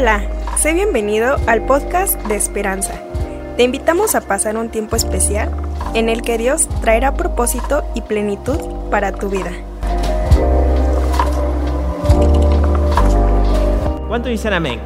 Hola, sé bienvenido al podcast de Esperanza. Te invitamos a pasar un tiempo especial en el que Dios traerá propósito y plenitud para tu vida. ¿Cuánto dicen amén?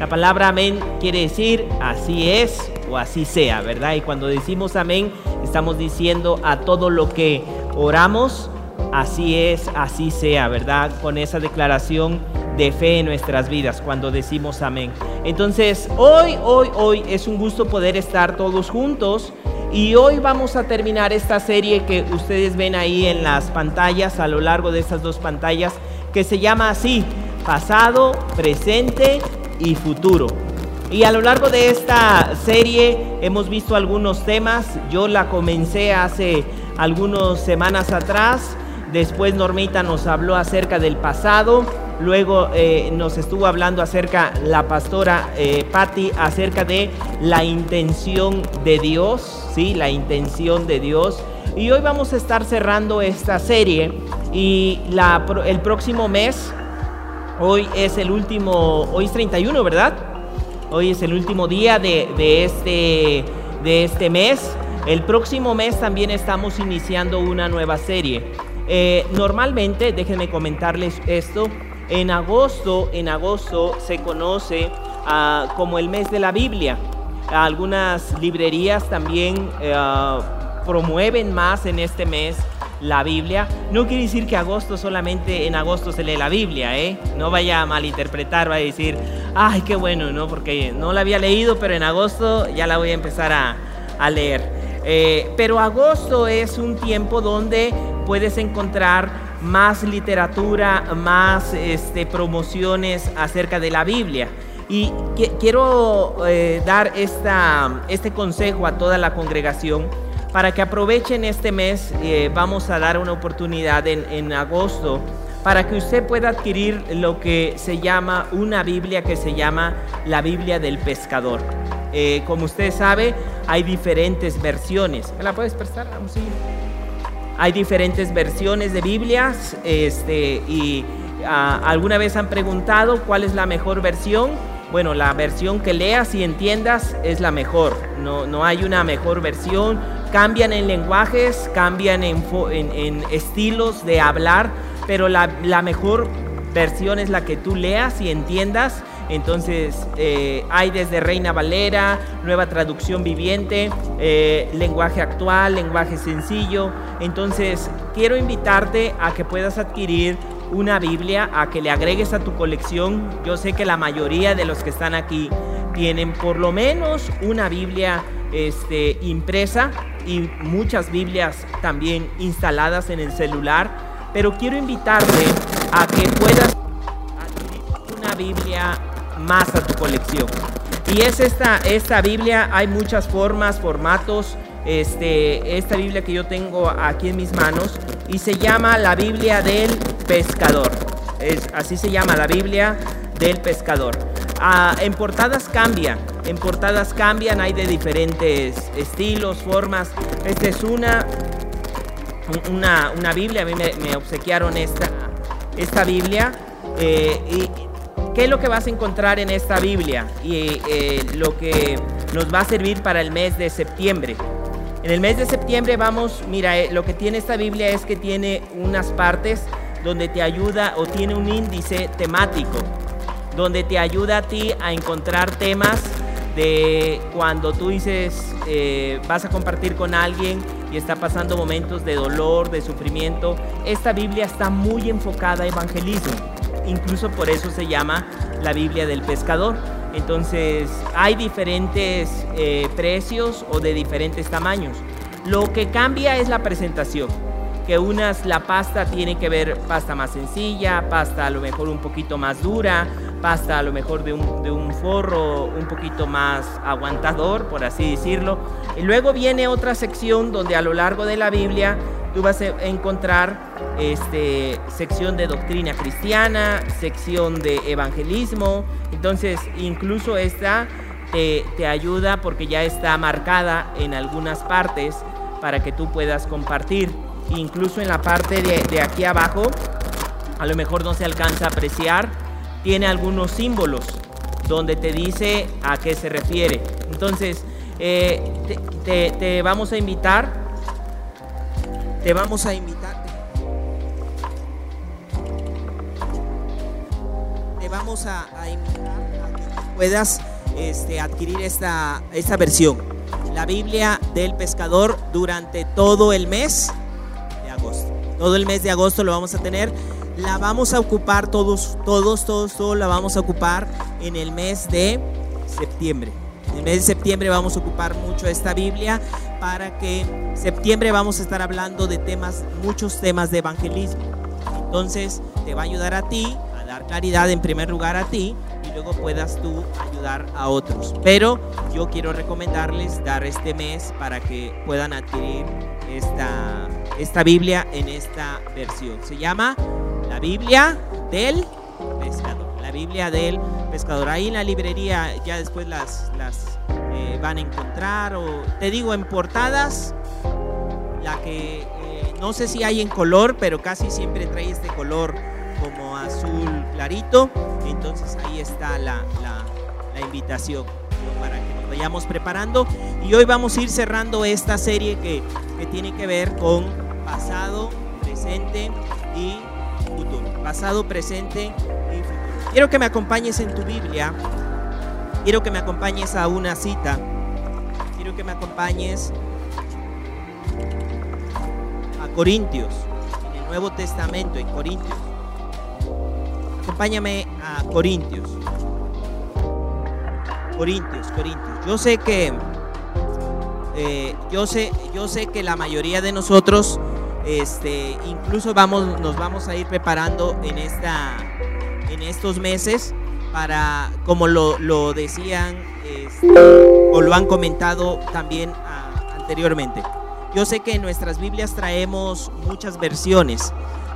La palabra amén quiere decir así es o así sea, ¿verdad? Y cuando decimos amén, estamos diciendo a todo lo que oramos, así es, así sea, ¿verdad? Con esa declaración de fe en nuestras vidas cuando decimos amén. Entonces, hoy, hoy, hoy es un gusto poder estar todos juntos y hoy vamos a terminar esta serie que ustedes ven ahí en las pantallas, a lo largo de estas dos pantallas, que se llama así, pasado, presente y futuro. Y a lo largo de esta serie hemos visto algunos temas. Yo la comencé hace algunas semanas atrás. Después Normita nos habló acerca del pasado. Luego eh, nos estuvo hablando acerca, la pastora eh, Patti, acerca de la intención de Dios, ¿sí? La intención de Dios. Y hoy vamos a estar cerrando esta serie y el próximo mes, hoy es el último, hoy es 31, ¿verdad? Hoy es el último día de, de, este, de este mes. El próximo mes también estamos iniciando una nueva serie. Eh, normalmente, déjenme comentarles esto, en agosto, en agosto se conoce ah, como el mes de la Biblia. Algunas librerías también eh, promueven más en este mes la Biblia. No quiere decir que agosto solamente en agosto se lee la Biblia, ¿eh? No vaya a malinterpretar, va a decir, ay, qué bueno, ¿no? Porque no la había leído, pero en agosto ya la voy a empezar a, leer. Eh, pero agosto es un tiempo donde puedes encontrar más literatura, más este, promociones acerca de la Biblia. Y quiero eh, dar esta, este consejo a toda la congregación para que aprovechen este mes. Eh, vamos a dar una oportunidad en, agosto para que usted pueda adquirir lo que se llama una Biblia que se llama la Biblia del pescador. Eh, como usted sabe, hay diferentes versiones. ¿Me la puedes prestar? Vamos a hay diferentes versiones de Biblias este, y ah, alguna vez han preguntado cuál es la mejor versión. Bueno, la versión que leas y entiendas es la mejor. No, no hay una mejor versión. Cambian en lenguajes, cambian en, en, estilos de hablar, pero la, la mejor versión es la que tú leas y entiendas entonces eh, hay desde Reina Valera, nueva traducción viviente, eh, lenguaje actual, lenguaje sencillo. Entonces quiero invitarte a que puedas adquirir una Biblia, a que le agregues a tu colección. Yo sé que la mayoría de los que están aquí tienen por lo menos una Biblia este, impresa y muchas Biblias también instaladas en el celular. Pero quiero invitarte a que puedas adquirir una Biblia más a tu colección. Y es esta, esta Biblia, hay muchas formas, formatos. Este, esta Biblia que yo tengo aquí en mis manos y se llama la Biblia del pescador. Es, así se llama la Biblia del pescador. Ah, en portadas cambian, en portadas cambian, hay de diferentes estilos, formas. Esta es una, una, una Biblia, a mí me, obsequiaron esta, esta Biblia. Eh, y ¿Qué es lo que vas a encontrar en esta Biblia y eh, lo que nos va a servir para el mes de septiembre? En el mes de septiembre vamos, mira, eh, lo que tiene esta Biblia es que tiene unas partes donde te ayuda o tiene un índice temático, donde te ayuda a ti a encontrar temas de cuando tú dices, eh, vas a compartir con alguien y está pasando momentos de dolor, de sufrimiento. Esta Biblia está muy enfocada a evangelismo incluso por eso se llama la Biblia del pescador. Entonces hay diferentes eh, precios o de diferentes tamaños. Lo que cambia es la presentación. Que unas la pasta tiene que ver pasta más sencilla, pasta a lo mejor un poquito más dura, pasta a lo mejor de un, de un forro un poquito más aguantador, por así decirlo. Y luego viene otra sección donde a lo largo de la Biblia tú vas a encontrar este, sección de doctrina cristiana, sección de evangelismo. Entonces, incluso esta te, ayuda porque ya está marcada en algunas partes para que tú puedas compartir. Incluso en la parte de, de aquí abajo, a lo mejor no se alcanza a apreciar, tiene algunos símbolos. donde te dice a qué se refiere. Entonces, eh, te, vamos a invitar, te vamos a invitar, te vamos a, invitar a que puedas este, adquirir esta, esta versión, la Biblia del pescador durante todo el mes de agosto. Todo el mes de agosto lo vamos a tener la vamos a ocupar todos, todos, todos, todos la vamos a ocupar en el mes de septiembre. En el mes de septiembre vamos a ocupar mucho esta Biblia para que septiembre vamos a estar hablando de temas, muchos temas de evangelismo. Entonces te va a ayudar a ti a dar claridad en primer lugar a ti y luego puedas tú ayudar a otros. Pero yo quiero recomendarles dar este mes para que puedan adquirir esta, esta Biblia en esta versión. Se llama la Biblia del pescador. La Biblia del pescador. Ahí en la librería ya después las, las eh, van a encontrar. O te digo, en portadas, la que eh, no sé si hay en color, pero casi siempre trae este color como azul clarito. Entonces ahí está la, la, la invitación para que nos vayamos preparando. Y hoy vamos a ir cerrando esta serie que, que tiene que ver con pasado, presente y futuro, pasado, presente y futuro. Quiero que me acompañes en tu Biblia, quiero que me acompañes a una cita, quiero que me acompañes a Corintios, en el Nuevo Testamento, en Corintios. Acompáñame a Corintios. Corintios, Corintios. Yo sé que eh, yo sé, yo sé que la mayoría de nosotros este, incluso vamos, nos vamos a ir preparando en, esta, en estos meses para, como lo, decían este, o lo han comentado también ah, anteriormente. Yo sé que en nuestras Biblias traemos muchas versiones,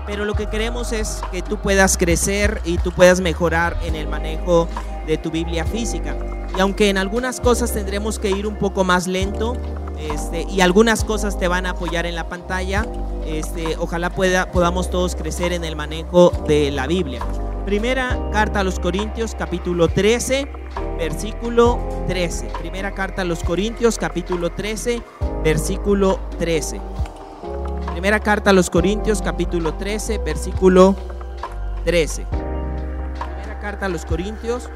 pero lo que queremos es que tú puedas crecer y tú puedas mejorar en el manejo de tu Biblia física. Y aunque en algunas cosas tendremos que ir un poco más lento, este, y algunas cosas te van a apoyar en la pantalla, este, ojalá pueda, podamos todos crecer en el manejo de la Biblia. Primera carta a los Corintios, capítulo 13, versículo 13. Primera carta a los Corintios, capítulo 13, versículo 13. Primera carta a los Corintios, capítulo 13, versículo 13. Primera carta a los Corintios,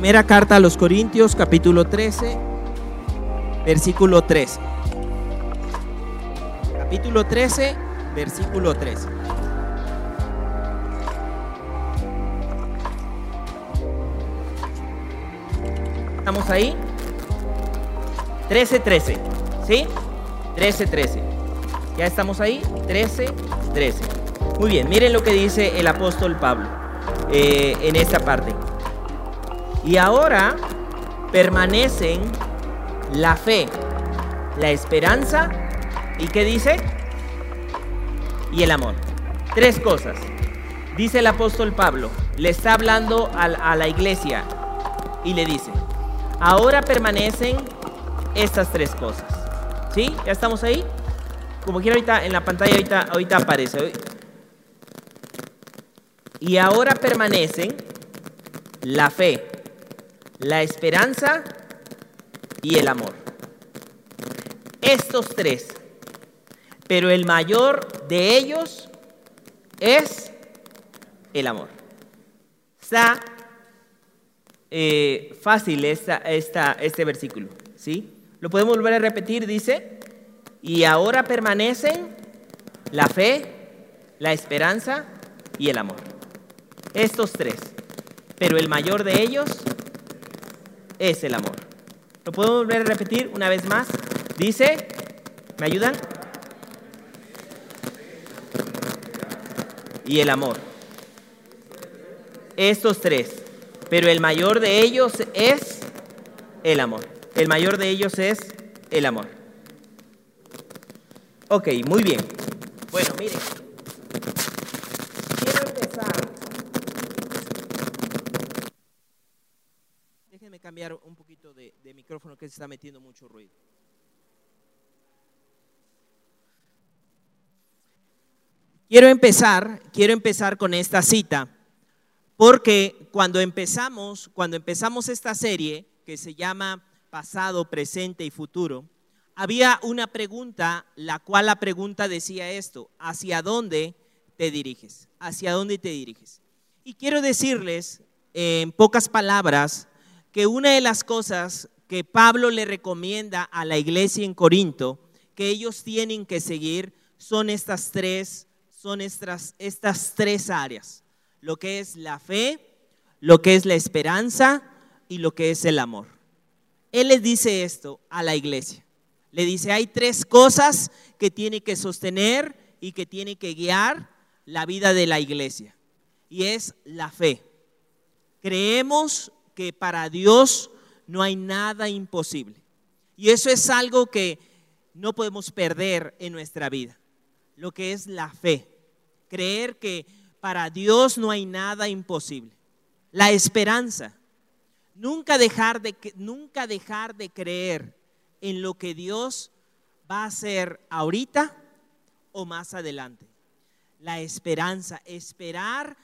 Primera carta a los Corintios, capítulo 13, versículo 13. Capítulo 13, versículo 13. ¿Estamos ahí? 13, 13. ¿Sí? 13, 13. ¿Ya estamos ahí? 13, 13. Muy bien, miren lo que dice el apóstol Pablo eh, en esta parte. Y ahora permanecen la fe, la esperanza y ¿qué dice? Y el amor. Tres cosas. Dice el apóstol Pablo, le está hablando a, la iglesia y le dice, ahora permanecen estas tres cosas. ¿Sí? ¿Ya estamos ahí? Como quiera ahorita en la pantalla ahorita, ahorita aparece. Y ahora permanecen la fe, la esperanza y el amor. Estos tres. Pero el mayor de ellos es el amor. Está eh, fácil esta, este versículo. ¿sí? Lo podemos volver a repetir, dice, y ahora permanecen la fe, la esperanza y el amor. Estos tres. Pero el mayor de ellos es el amor. ¿Lo puedo volver a repetir una vez más? Dice, ¿me ayudan? Y el amor. Estos tres. Pero el mayor de ellos es el amor. El mayor de ellos es el amor. Ok, muy bien. Bueno, miren. Cambiar un poquito de, micrófono que se está metiendo mucho ruido. Quiero empezar, quiero empezar con esta cita, porque cuando empezamos, cuando empezamos esta serie que se llama Pasado, Presente y Futuro, había una pregunta, la cual la pregunta decía esto, ¿hacia dónde te diriges? ¿Hacia dónde te diriges? Y quiero decirles en pocas palabras que una de las cosas que Pablo le recomienda a la iglesia en Corinto que ellos tienen que seguir son estas tres son estas, estas tres áreas, lo que es la fe, lo que es la esperanza y lo que es el amor. Él les dice esto a la iglesia. Le dice, hay tres cosas que tiene que sostener y que tiene que guiar la vida de la iglesia. Y es la fe. Creemos que para Dios no hay nada imposible. Y eso es algo que no podemos perder en nuestra vida. Lo que es la fe creer que para Dios no hay nada imposible. La esperanza. Nunca dejar de, nunca dejar de creer en lo que Dios va a hacer ahorita o más adelante. La esperanza, esperar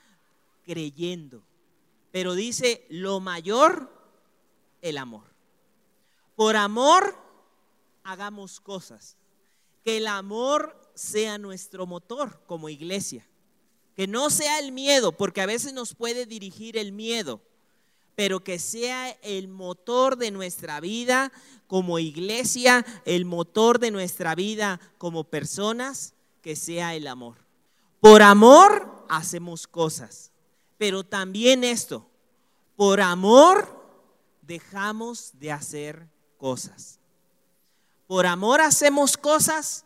creyendo. Pero dice, lo mayor, el amor. Por amor, hagamos cosas. Que el amor sea nuestro motor como iglesia. Que no sea el miedo, porque a veces nos puede dirigir el miedo, pero que sea el motor de nuestra vida como iglesia, el motor de nuestra vida como personas, que sea el amor. Por amor hacemos cosas, pero también esto, por amor dejamos de hacer cosas. Por amor hacemos cosas,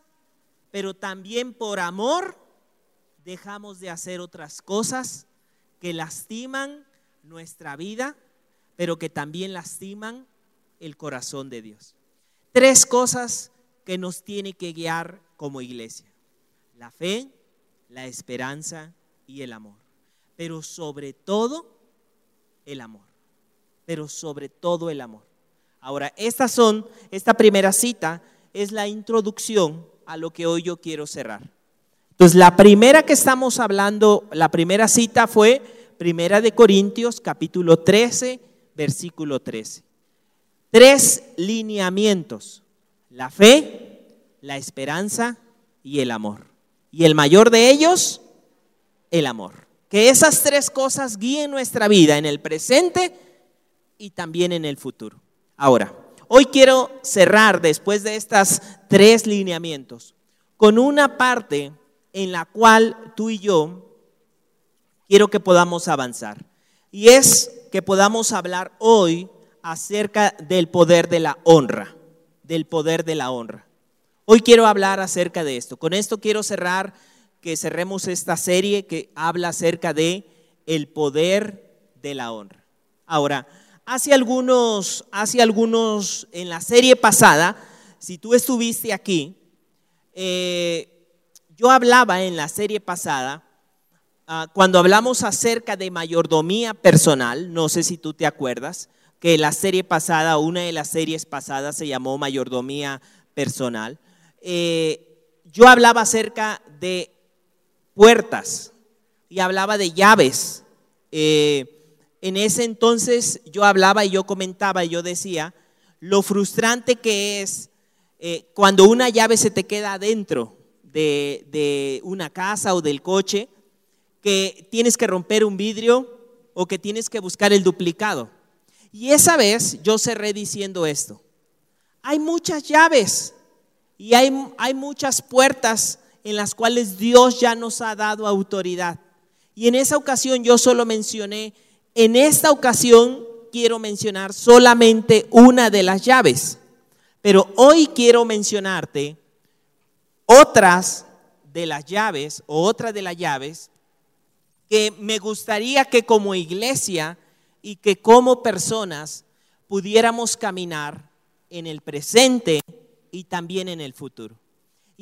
pero también por amor dejamos de hacer otras cosas que lastiman nuestra vida, pero que también lastiman el corazón de Dios. Tres cosas que nos tiene que guiar como iglesia. La fe, la esperanza y el amor. Pero sobre todo, el amor. Pero sobre todo el amor. Ahora, estas son, esta primera cita es la introducción a lo que hoy yo quiero cerrar. Entonces, la primera que estamos hablando, la primera cita fue Primera de Corintios, capítulo 13, versículo 13. Tres lineamientos, la fe, la esperanza y el amor. Y el mayor de ellos, el amor. Que esas tres cosas guíen nuestra vida en el presente y también en el futuro. Ahora, Hoy quiero cerrar después de estas tres lineamientos con una parte en la cual tú y yo quiero que podamos avanzar. Y es que podamos hablar hoy acerca del poder de la honra, del poder de la honra. Hoy quiero hablar acerca de esto. Con esto quiero cerrar que cerremos esta serie que habla acerca de el poder de la honra. Ahora, hace algunos, hace algunos, en la serie pasada, si tú estuviste aquí, eh, yo hablaba en la serie pasada, ah, cuando hablamos acerca de mayordomía personal, no sé si tú te acuerdas, que la serie pasada, una de las series pasadas se llamó mayordomía personal, eh, yo hablaba acerca de puertas y hablaba de llaves. Eh, en ese entonces yo hablaba y yo comentaba y yo decía lo frustrante que es eh, cuando una llave se te queda adentro de, de una casa o del coche, que tienes que romper un vidrio o que tienes que buscar el duplicado. Y esa vez yo cerré diciendo esto. Hay muchas llaves y hay, hay muchas puertas en las cuales Dios ya nos ha dado autoridad. Y en esa ocasión yo solo mencioné en esta ocasión quiero mencionar solamente una de las llaves, pero hoy quiero mencionarte otras de las llaves o otra de las llaves que me gustaría que como iglesia y que como personas pudiéramos caminar en el presente y también en el futuro.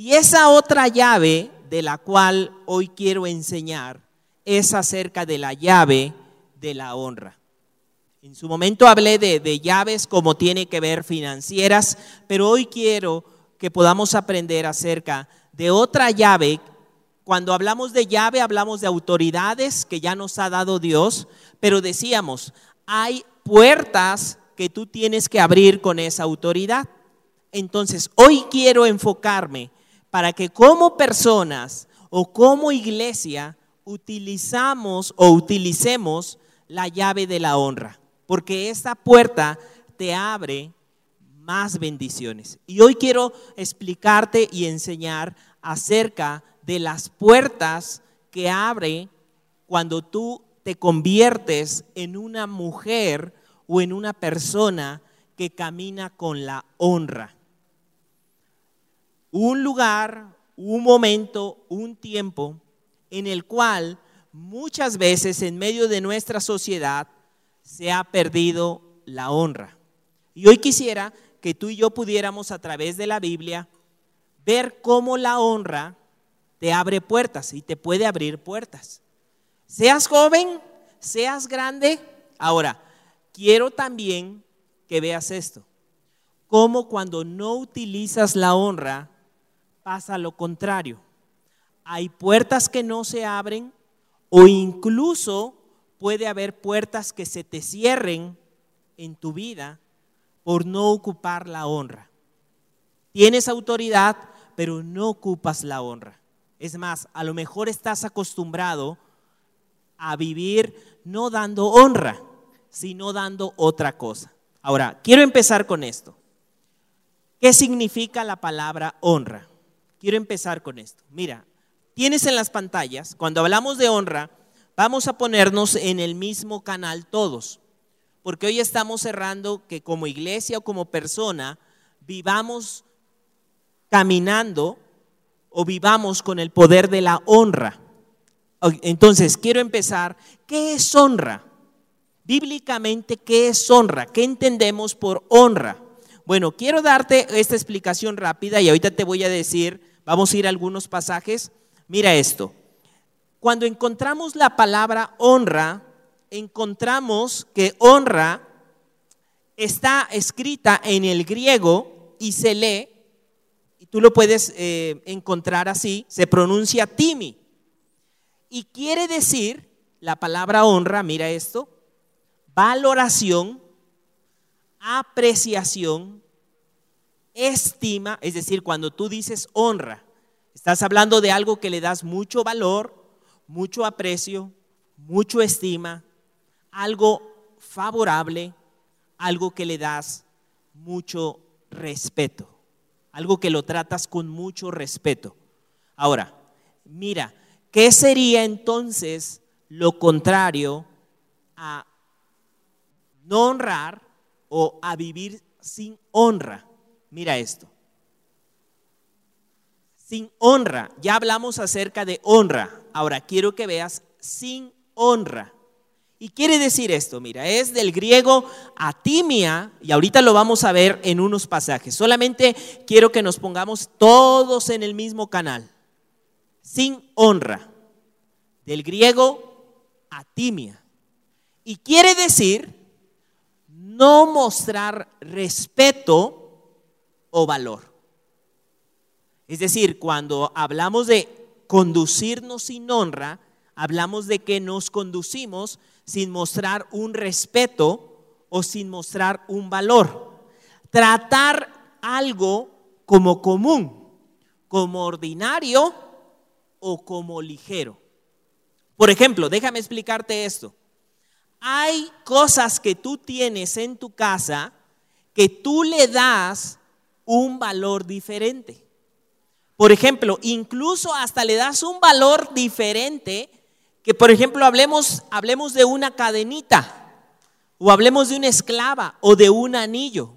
Y esa otra llave de la cual hoy quiero enseñar es acerca de la llave de la honra. En su momento hablé de, llaves como tiene que ver financieras, pero hoy quiero que podamos aprender acerca de otra llave. Cuando hablamos de llave hablamos de autoridades que ya nos ha dado Dios, pero decíamos, hay puertas que tú tienes que abrir con esa autoridad. Entonces, hoy quiero enfocarme para que como personas o como iglesia utilizamos o utilicemos la llave de la honra, porque esta puerta te abre más bendiciones. Y hoy quiero explicarte y enseñar acerca de las puertas que abre cuando tú te conviertes en una mujer o en una persona que camina con la honra. Un lugar, un momento, un tiempo en el cual muchas veces en medio de nuestra sociedad se ha perdido la honra. Y hoy quisiera que tú y yo pudiéramos a través de la Biblia ver cómo la honra te abre puertas y te puede abrir puertas. Seas joven, seas grande. Ahora, quiero también que veas esto. Cómo cuando no utilizas la honra, pasa lo contrario. Hay puertas que no se abren o incluso puede haber puertas que se te cierren en tu vida por no ocupar la honra. Tienes autoridad, pero no ocupas la honra. Es más, a lo mejor estás acostumbrado a vivir no dando honra, sino dando otra cosa. Ahora, quiero empezar con esto. ¿Qué significa la palabra honra? Quiero empezar con esto. Mira, tienes en las pantallas, cuando hablamos de honra, vamos a ponernos en el mismo canal todos, porque hoy estamos cerrando que como iglesia o como persona vivamos caminando o vivamos con el poder de la honra. Entonces, quiero empezar. ¿Qué es honra? Bíblicamente, ¿qué es honra? ¿Qué entendemos por honra? Bueno, quiero darte esta explicación rápida y ahorita te voy a decir, vamos a ir a algunos pasajes. Mira esto. Cuando encontramos la palabra honra, encontramos que honra está escrita en el griego y se lee tú lo puedes eh, encontrar así, se pronuncia timi. Y quiere decir, la palabra honra, mira esto, valoración, apreciación, estima, es decir, cuando tú dices honra, estás hablando de algo que le das mucho valor, mucho aprecio, mucho estima, algo favorable, algo que le das mucho respeto algo que lo tratas con mucho respeto. Ahora, mira, ¿qué sería entonces lo contrario a no honrar o a vivir sin honra? Mira esto. Sin honra, ya hablamos acerca de honra. Ahora quiero que veas sin honra. Y quiere decir esto, mira, es del griego atimia, y ahorita lo vamos a ver en unos pasajes. Solamente quiero que nos pongamos todos en el mismo canal. Sin honra. Del griego atimia. Y quiere decir no mostrar respeto o valor. Es decir, cuando hablamos de conducirnos sin honra, hablamos de que nos conducimos sin mostrar un respeto o sin mostrar un valor. Tratar algo como común, como ordinario o como ligero. Por ejemplo, déjame explicarte esto. Hay cosas que tú tienes en tu casa que tú le das un valor diferente. Por ejemplo, incluso hasta le das un valor diferente que por ejemplo hablemos, hablemos de una cadenita o hablemos de una esclava o de un anillo.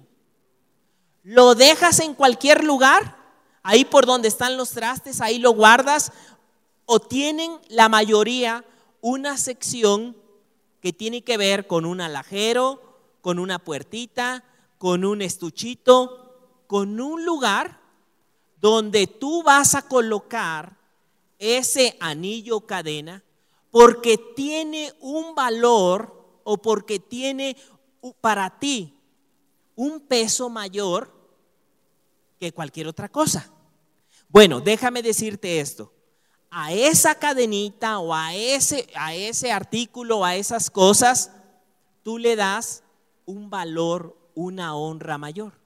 Lo dejas en cualquier lugar, ahí por donde están los trastes, ahí lo guardas, o tienen la mayoría una sección que tiene que ver con un alajero, con una puertita, con un estuchito, con un lugar donde tú vas a colocar ese anillo cadena porque tiene un valor o porque tiene para ti un peso mayor que cualquier otra cosa. Bueno, déjame decirte esto. A esa cadenita o a ese, a ese artículo, a esas cosas, tú le das un valor, una honra mayor.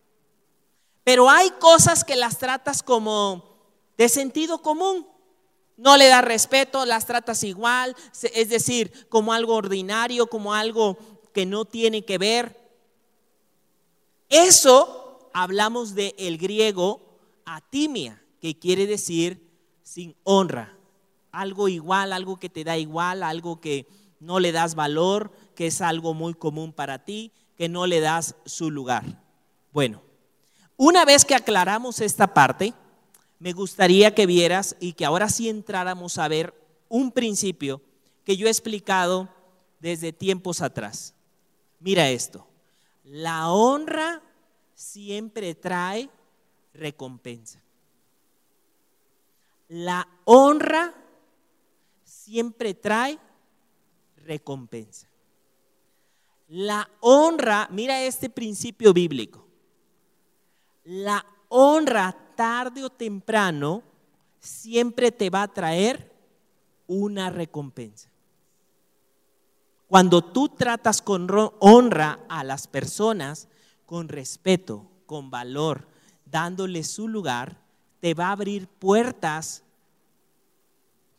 Pero hay cosas que las tratas como de sentido común. No le das respeto, las tratas igual, es decir, como algo ordinario, como algo que no tiene que ver. Eso hablamos del el griego atimia, que quiere decir sin honra. Algo igual, algo que te da igual, algo que no le das valor, que es algo muy común para ti, que no le das su lugar. Bueno, una vez que aclaramos esta parte, me gustaría que vieras y que ahora sí entráramos a ver un principio que yo he explicado desde tiempos atrás. Mira esto, la honra siempre trae recompensa. La honra siempre trae recompensa. La honra, mira este principio bíblico. La honra tarde o temprano siempre te va a traer una recompensa. Cuando tú tratas con honra a las personas, con respeto, con valor, dándole su lugar, te va a abrir puertas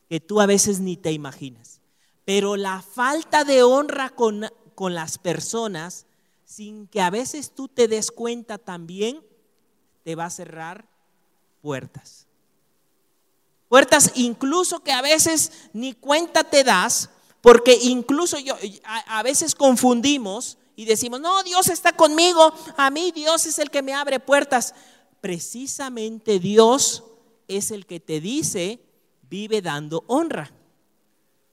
que tú a veces ni te imaginas. Pero la falta de honra con, con las personas, sin que a veces tú te des cuenta también, te va a cerrar puertas. Puertas incluso que a veces ni cuenta te das, porque incluso yo a, veces confundimos y decimos, no, Dios está conmigo, a mí Dios es el que me abre puertas. Precisamente Dios es el que te dice, vive dando honra.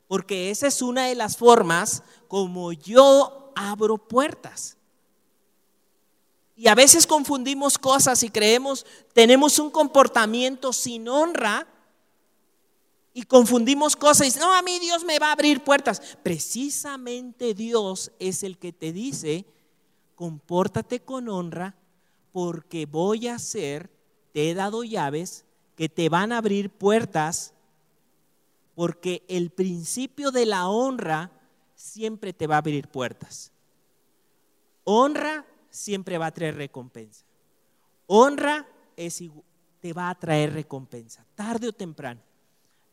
Porque esa es una de las formas como yo abro puertas. Y a veces confundimos cosas y creemos, tenemos un comportamiento sin honra y confundimos cosas y dicen, no, a mí Dios me va a abrir puertas. Precisamente Dios es el que te dice, compórtate con honra porque voy a hacer, te he dado llaves que te van a abrir puertas porque el principio de la honra siempre te va a abrir puertas. Honra siempre va a traer recompensa. Honra es, te va a traer recompensa, tarde o temprano.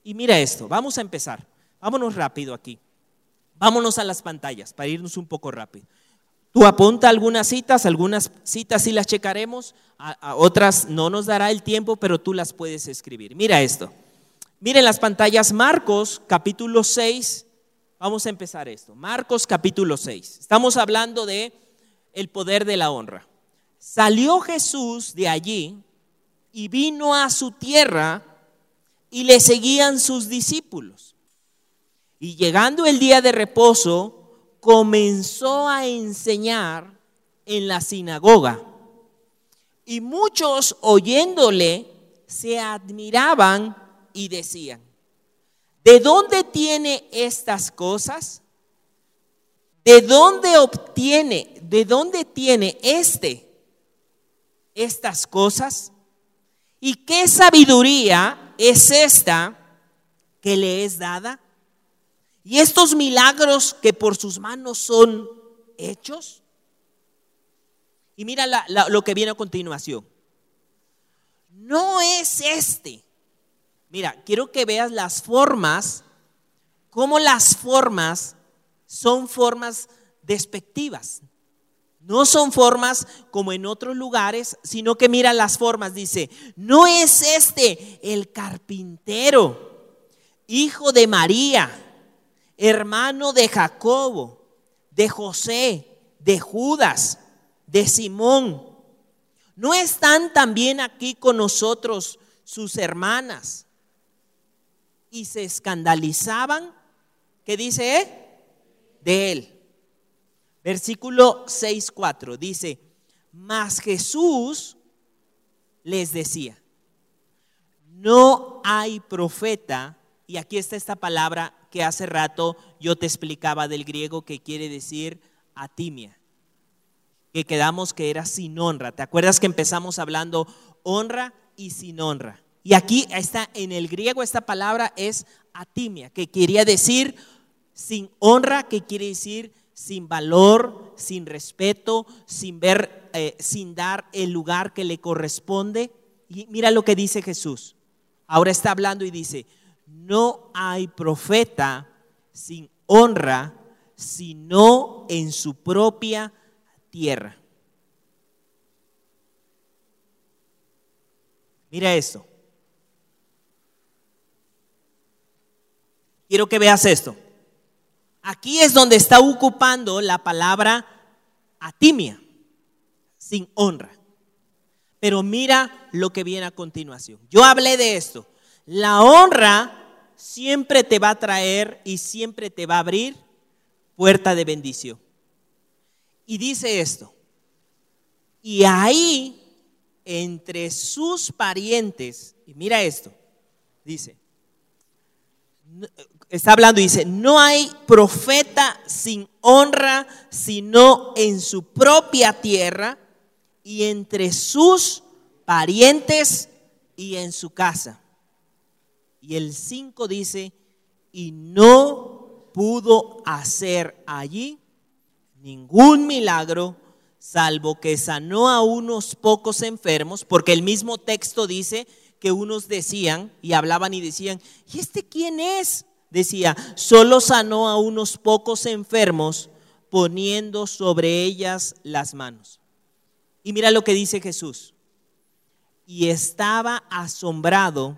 Y mira esto, vamos a empezar. Vámonos rápido aquí. Vámonos a las pantallas para irnos un poco rápido. Tú apunta algunas citas, algunas citas sí las checaremos, a, otras no nos dará el tiempo, pero tú las puedes escribir. Mira esto. Miren las pantallas Marcos capítulo 6. Vamos a empezar esto. Marcos capítulo 6. Estamos hablando de el poder de la honra. Salió Jesús de allí y vino a su tierra y le seguían sus discípulos. Y llegando el día de reposo, comenzó a enseñar en la sinagoga. Y muchos oyéndole se admiraban y decían, ¿de dónde tiene estas cosas? ¿De dónde obtiene, de dónde tiene este estas cosas? ¿Y qué sabiduría es esta que le es dada? ¿Y estos milagros que por sus manos son hechos? Y mira lo que viene a continuación. No es este. Mira, quiero que veas las formas, cómo las formas son formas despectivas. No son formas como en otros lugares, sino que mira las formas. Dice, no es este el carpintero, hijo de María, hermano de Jacobo, de José, de Judas, de Simón. ¿No están también aquí con nosotros sus hermanas? Y se escandalizaban. ¿Qué dice? De él. Versículo 6.4 dice, mas Jesús les decía, no hay profeta y aquí está esta palabra que hace rato yo te explicaba del griego que quiere decir atimia, que quedamos que era sin honra. ¿Te acuerdas que empezamos hablando honra y sin honra? Y aquí está en el griego esta palabra es atimia, que quería decir sin honra, que quiere decir sin valor, sin respeto, sin ver, eh, sin dar el lugar que le corresponde. Y mira lo que dice Jesús. Ahora está hablando y dice, no hay profeta sin honra, sino en su propia tierra. Mira esto. Quiero que veas esto. Aquí es donde está ocupando la palabra atimia, sin honra. Pero mira lo que viene a continuación. Yo hablé de esto. La honra siempre te va a traer y siempre te va a abrir puerta de bendición. Y dice esto. Y ahí, entre sus parientes, y mira esto, dice, está hablando y dice, no hay profeta sin honra, sino en su propia tierra y entre sus parientes y en su casa. Y el 5 dice, y no pudo hacer allí ningún milagro, salvo que sanó a unos pocos enfermos, porque el mismo texto dice que unos decían y hablaban y decían, ¿y este quién es? decía, solo sanó a unos pocos enfermos poniendo sobre ellas las manos. Y mira lo que dice Jesús. Y estaba asombrado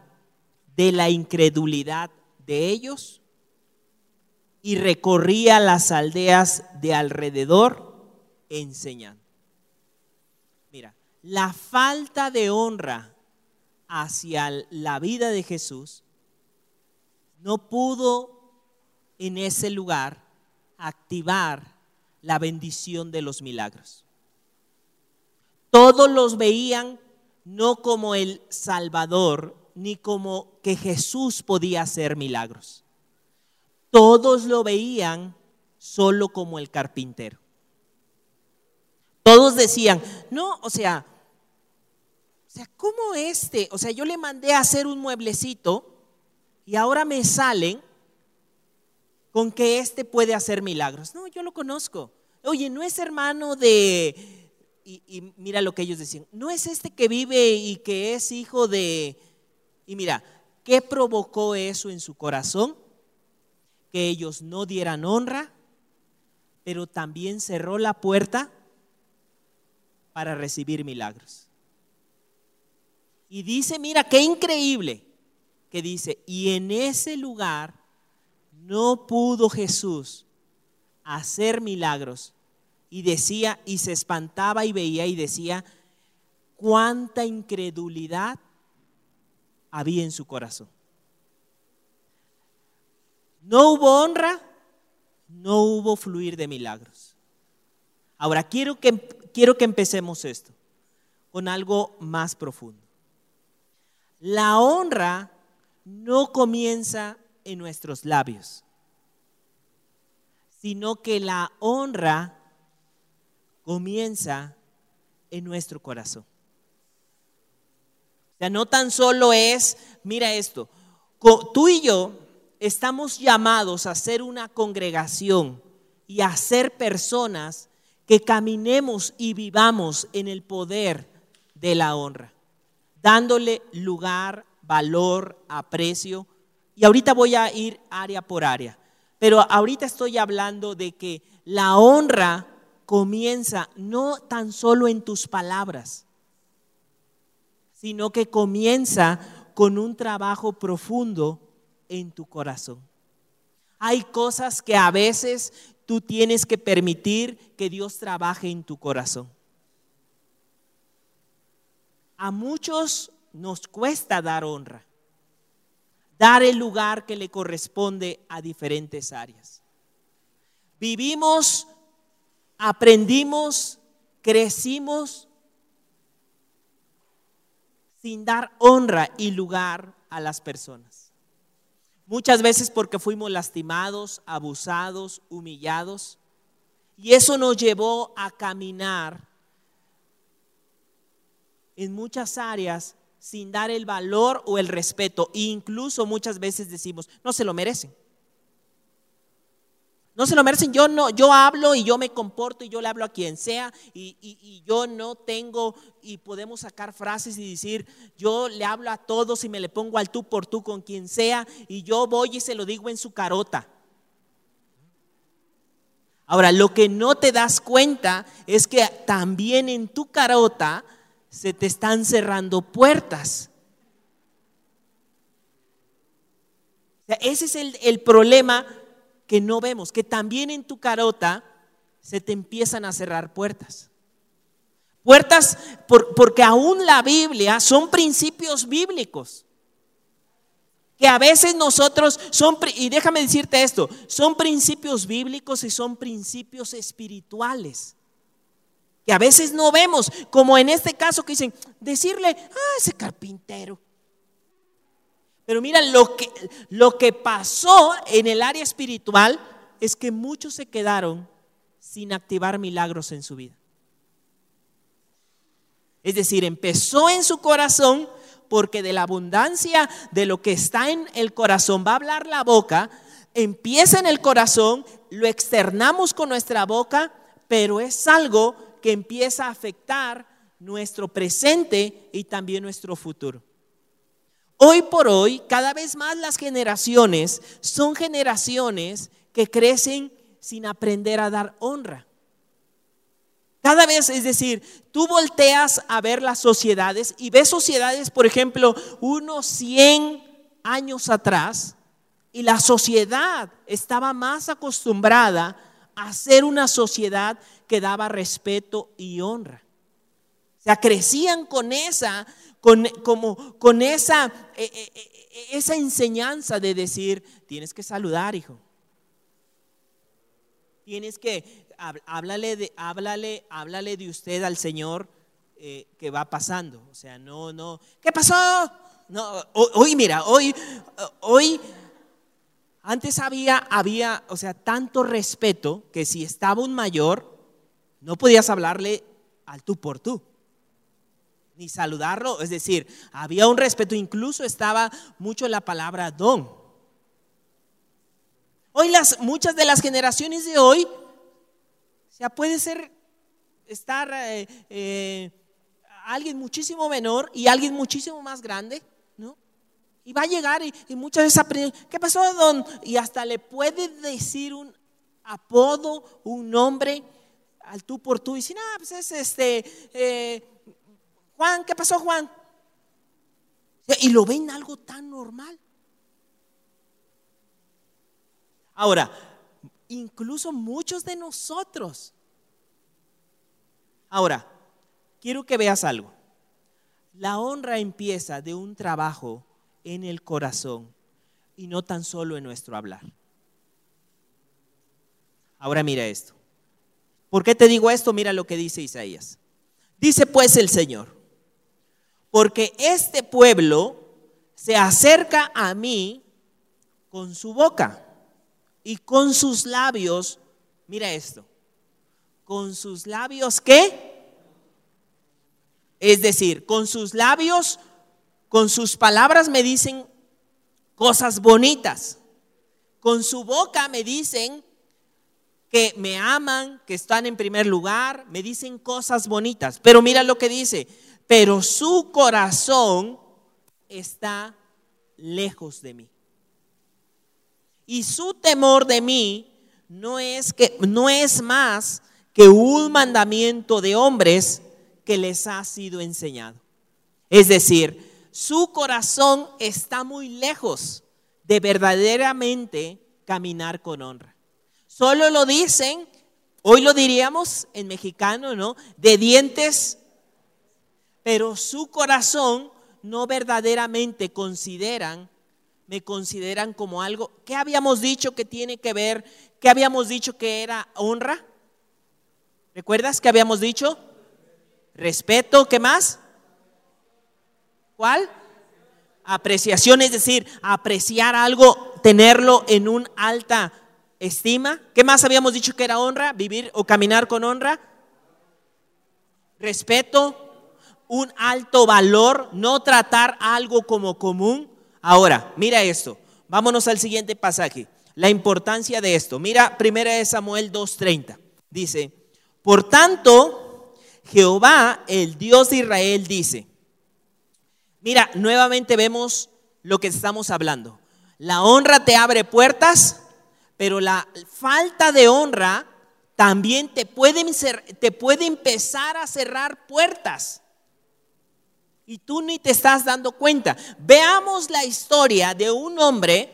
de la incredulidad de ellos y recorría las aldeas de alrededor enseñando. Mira, la falta de honra hacia la vida de Jesús no pudo en ese lugar activar la bendición de los milagros. Todos los veían no como el Salvador, ni como que Jesús podía hacer milagros. Todos lo veían solo como el carpintero. Todos decían, no, o sea, sea, ¿cómo este? O sea, yo le mandé a hacer un mueblecito y ahora me salen con que este puede hacer milagros. No, yo lo conozco. Oye, no es hermano de... Y, mira lo que ellos decían. No es este que vive y que es hijo de... Y mira, ¿qué provocó eso en su corazón? Que ellos no dieran honra, pero también cerró la puerta para recibir milagros. Y dice, mira, qué increíble que dice, y en ese lugar no pudo Jesús hacer milagros. Y decía, y se espantaba y veía y decía, cuánta incredulidad había en su corazón. No hubo honra, no hubo fluir de milagros. Ahora, quiero que, quiero que empecemos esto con algo más profundo. La honra no comienza en nuestros labios, sino que la honra comienza en nuestro corazón. O sea, no tan solo es, mira esto, tú y yo estamos llamados a ser una congregación y a ser personas que caminemos y vivamos en el poder de la honra, dándole lugar valor, aprecio. Y ahorita voy a ir área por área. Pero ahorita estoy hablando de que la honra comienza no tan solo en tus palabras, sino que comienza con un trabajo profundo en tu corazón. Hay cosas que a veces tú tienes que permitir que Dios trabaje en tu corazón. A muchos nos cuesta dar honra, dar el lugar que le corresponde a diferentes áreas. Vivimos, aprendimos, crecimos sin dar honra y lugar a las personas. muchas veces porque fuimos lastimados, abusados, humillados. Y eso nos llevó a caminar en muchas áreas sin dar el valor o el respeto. E incluso muchas veces decimos, no se lo merecen. No se lo merecen. Yo no, yo hablo y yo me comporto y yo le hablo a quien sea y, y, yo no tengo y podemos sacar frases y decir, yo le hablo a todos y me le pongo al tú por tú con quien sea y yo voy y se lo digo en su carota. Ahora, lo que no te das cuenta es que también en tu carota se te están cerrando puertas. ese es el, el problema que no vemos, que también en tu carota se te empiezan a cerrar puertas. Puertas porque aún la Biblia son principios bíblicos. Que a veces nosotros son, y déjame decirte esto, son principios bíblicos y son principios espirituales. Que a veces no vemos, como en este caso que dicen, decirle, ah, ese carpintero. Pero mira, lo que, lo que pasó en el área espiritual es que muchos se quedaron sin activar milagros en su vida. Es decir, empezó en su corazón porque de la abundancia de lo que está en el corazón va a hablar la boca, empieza en el corazón, lo externamos con nuestra boca, pero es algo que empieza a afectar nuestro presente y también nuestro futuro. Hoy por hoy, cada vez más las generaciones son generaciones que crecen sin aprender a dar honra. Cada vez, es decir, tú volteas a ver las sociedades y ves sociedades, por ejemplo, unos 100 años atrás, y la sociedad estaba más acostumbrada a ser una sociedad que daba respeto y honra. O sea, crecían con esa con, como, con esa, eh, eh, eh, esa enseñanza de decir, tienes que saludar, hijo. Tienes que, háblale de, háblale, háblale de usted al Señor que va pasando. O sea, no, no, ¿qué pasó? No, hoy, mira, hoy, hoy, antes había, había, o sea, tanto respeto que si estaba un mayor, no podías hablarle al tú por tú ni saludarlo. Es decir, había un respeto, incluso estaba mucho la palabra don. Hoy las, muchas de las generaciones de hoy, sea, puede ser estar eh, eh, alguien muchísimo menor y alguien muchísimo más grande, ¿no? Y va a llegar y, muchas veces aprende, ¿qué pasó, don? Y hasta le puede decir un apodo, un nombre al tú por tú y decir, ah, pues es este, eh, Juan, ¿qué pasó Juan? Y lo ven algo tan normal. Ahora, incluso muchos de nosotros. Ahora, quiero que veas algo. La honra empieza de un trabajo en el corazón y no tan solo en nuestro hablar. Ahora mira esto. ¿Por qué te digo esto? Mira lo que dice Isaías. Dice pues el Señor, porque este pueblo se acerca a mí con su boca y con sus labios, mira esto, con sus labios qué? Es decir, con sus labios, con sus palabras me dicen cosas bonitas. Con su boca me dicen que me aman, que están en primer lugar, me dicen cosas bonitas. Pero mira lo que dice, pero su corazón está lejos de mí. Y su temor de mí no es que no es más que un mandamiento de hombres que les ha sido enseñado. Es decir, su corazón está muy lejos de verdaderamente caminar con honra. Solo lo dicen, hoy lo diríamos en mexicano, ¿no? De dientes pero su corazón no verdaderamente consideran, me consideran como algo. ¿Qué habíamos dicho que tiene que ver? ¿Qué habíamos dicho que era honra? ¿Recuerdas qué habíamos dicho? Respeto, ¿qué más? ¿Cuál? Apreciación, es decir, apreciar algo tenerlo en un alta estima. ¿Qué más habíamos dicho que era honra? Vivir o caminar con honra. Respeto, un alto valor, no tratar algo como común. Ahora, mira esto. Vámonos al siguiente pasaje. La importancia de esto. Mira, primera de Samuel 2:30. Dice, "Por tanto, Jehová, el Dios de Israel dice, Mira, nuevamente vemos lo que estamos hablando. La honra te abre puertas, pero la falta de honra también te puede, te puede empezar a cerrar puertas. Y tú ni te estás dando cuenta. Veamos la historia de un hombre.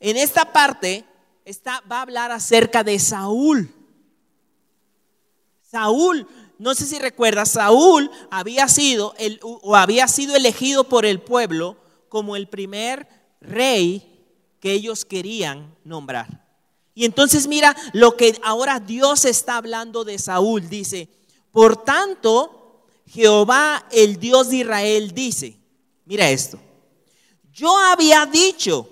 En esta parte está, va a hablar acerca de Saúl. Saúl no sé si recuerdas, Saúl había sido el, o había sido elegido por el pueblo como el primer rey que ellos querían nombrar. Y entonces mira lo que ahora Dios está hablando de Saúl. Dice, por tanto, Jehová, el Dios de Israel, dice, mira esto, yo había dicho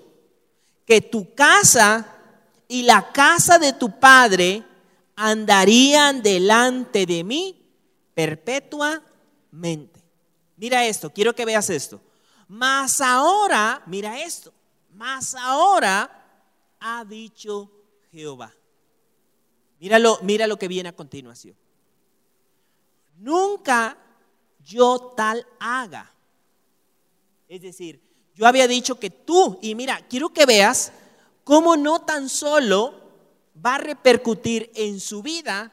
que tu casa y la casa de tu padre andarían delante de mí perpetuamente. Mira esto, quiero que veas esto. Mas ahora, mira esto, mas ahora ha dicho Jehová. Míralo, mira lo que viene a continuación. Nunca yo tal haga. Es decir, yo había dicho que tú, y mira, quiero que veas cómo no tan solo va a repercutir en su vida,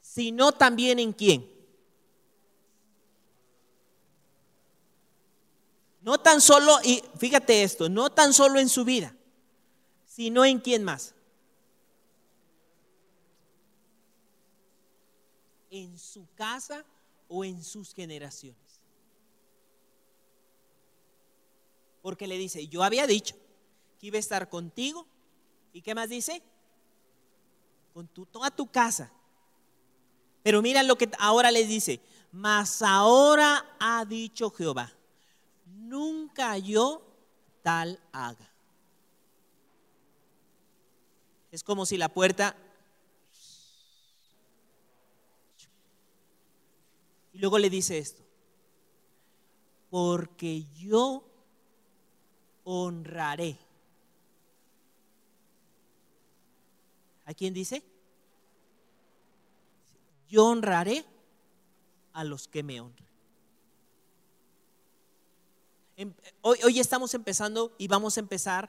sino también en quién? No tan solo, y fíjate esto, no tan solo en su vida, sino en quién más. En su casa o en sus generaciones. Porque le dice, yo había dicho que iba a estar contigo. ¿Y qué más dice? Con tu, toda tu casa. Pero mira lo que ahora les dice. Mas ahora ha dicho Jehová nunca yo tal haga. Es como si la puerta... Luego le dice esto, porque yo honraré. ¿A quién dice? Yo honraré a los que me honran. Em, hoy, estamos empezando y vamos a empezar,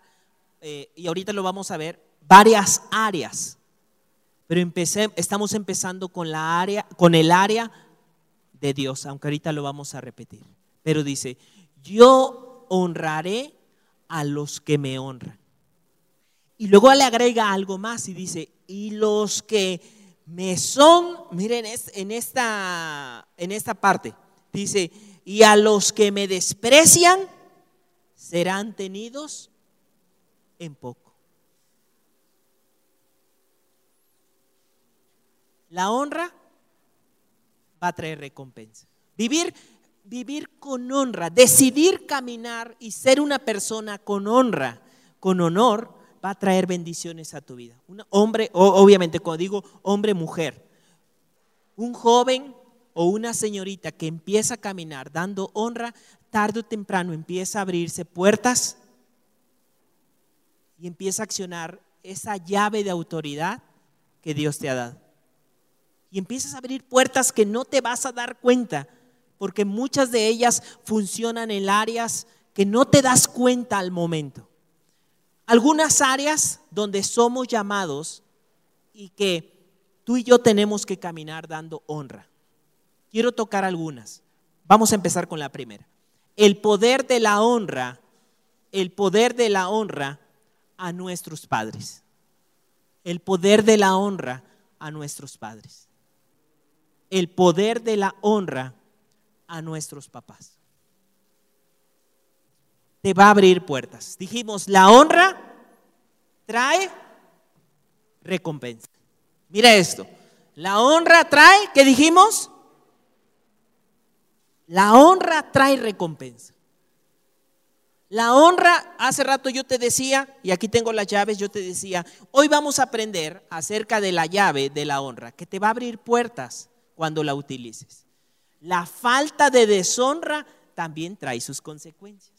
eh, y ahorita lo vamos a ver, varias áreas. Pero empecé, estamos empezando con, la área, con el área de Dios, aunque ahorita lo vamos a repetir. Pero dice, yo honraré a los que me honran. Y luego le agrega algo más y dice, y los que me son, miren en esta, en esta parte, dice, y a los que me desprecian serán tenidos en poco. La honra va a traer recompensa. Vivir, vivir con honra, decidir caminar y ser una persona con honra, con honor, va a traer bendiciones a tu vida. Un hombre, obviamente, cuando digo hombre, mujer, un joven o una señorita que empieza a caminar dando honra, tarde o temprano empieza a abrirse puertas y empieza a accionar esa llave de autoridad que Dios te ha dado. Y empiezas a abrir puertas que no te vas a dar cuenta, porque muchas de ellas funcionan en áreas que no te das cuenta al momento. Algunas áreas donde somos llamados y que tú y yo tenemos que caminar dando honra. Quiero tocar algunas. Vamos a empezar con la primera. El poder de la honra, el poder de la honra a nuestros padres. El poder de la honra a nuestros padres. El poder de la honra a nuestros papás. Te va a abrir puertas. Dijimos, la honra trae recompensa. Mira esto. La honra trae, ¿qué dijimos? La honra trae recompensa. La honra, hace rato yo te decía, y aquí tengo las llaves, yo te decía, hoy vamos a aprender acerca de la llave de la honra, que te va a abrir puertas cuando la utilices. La falta de deshonra también trae sus consecuencias.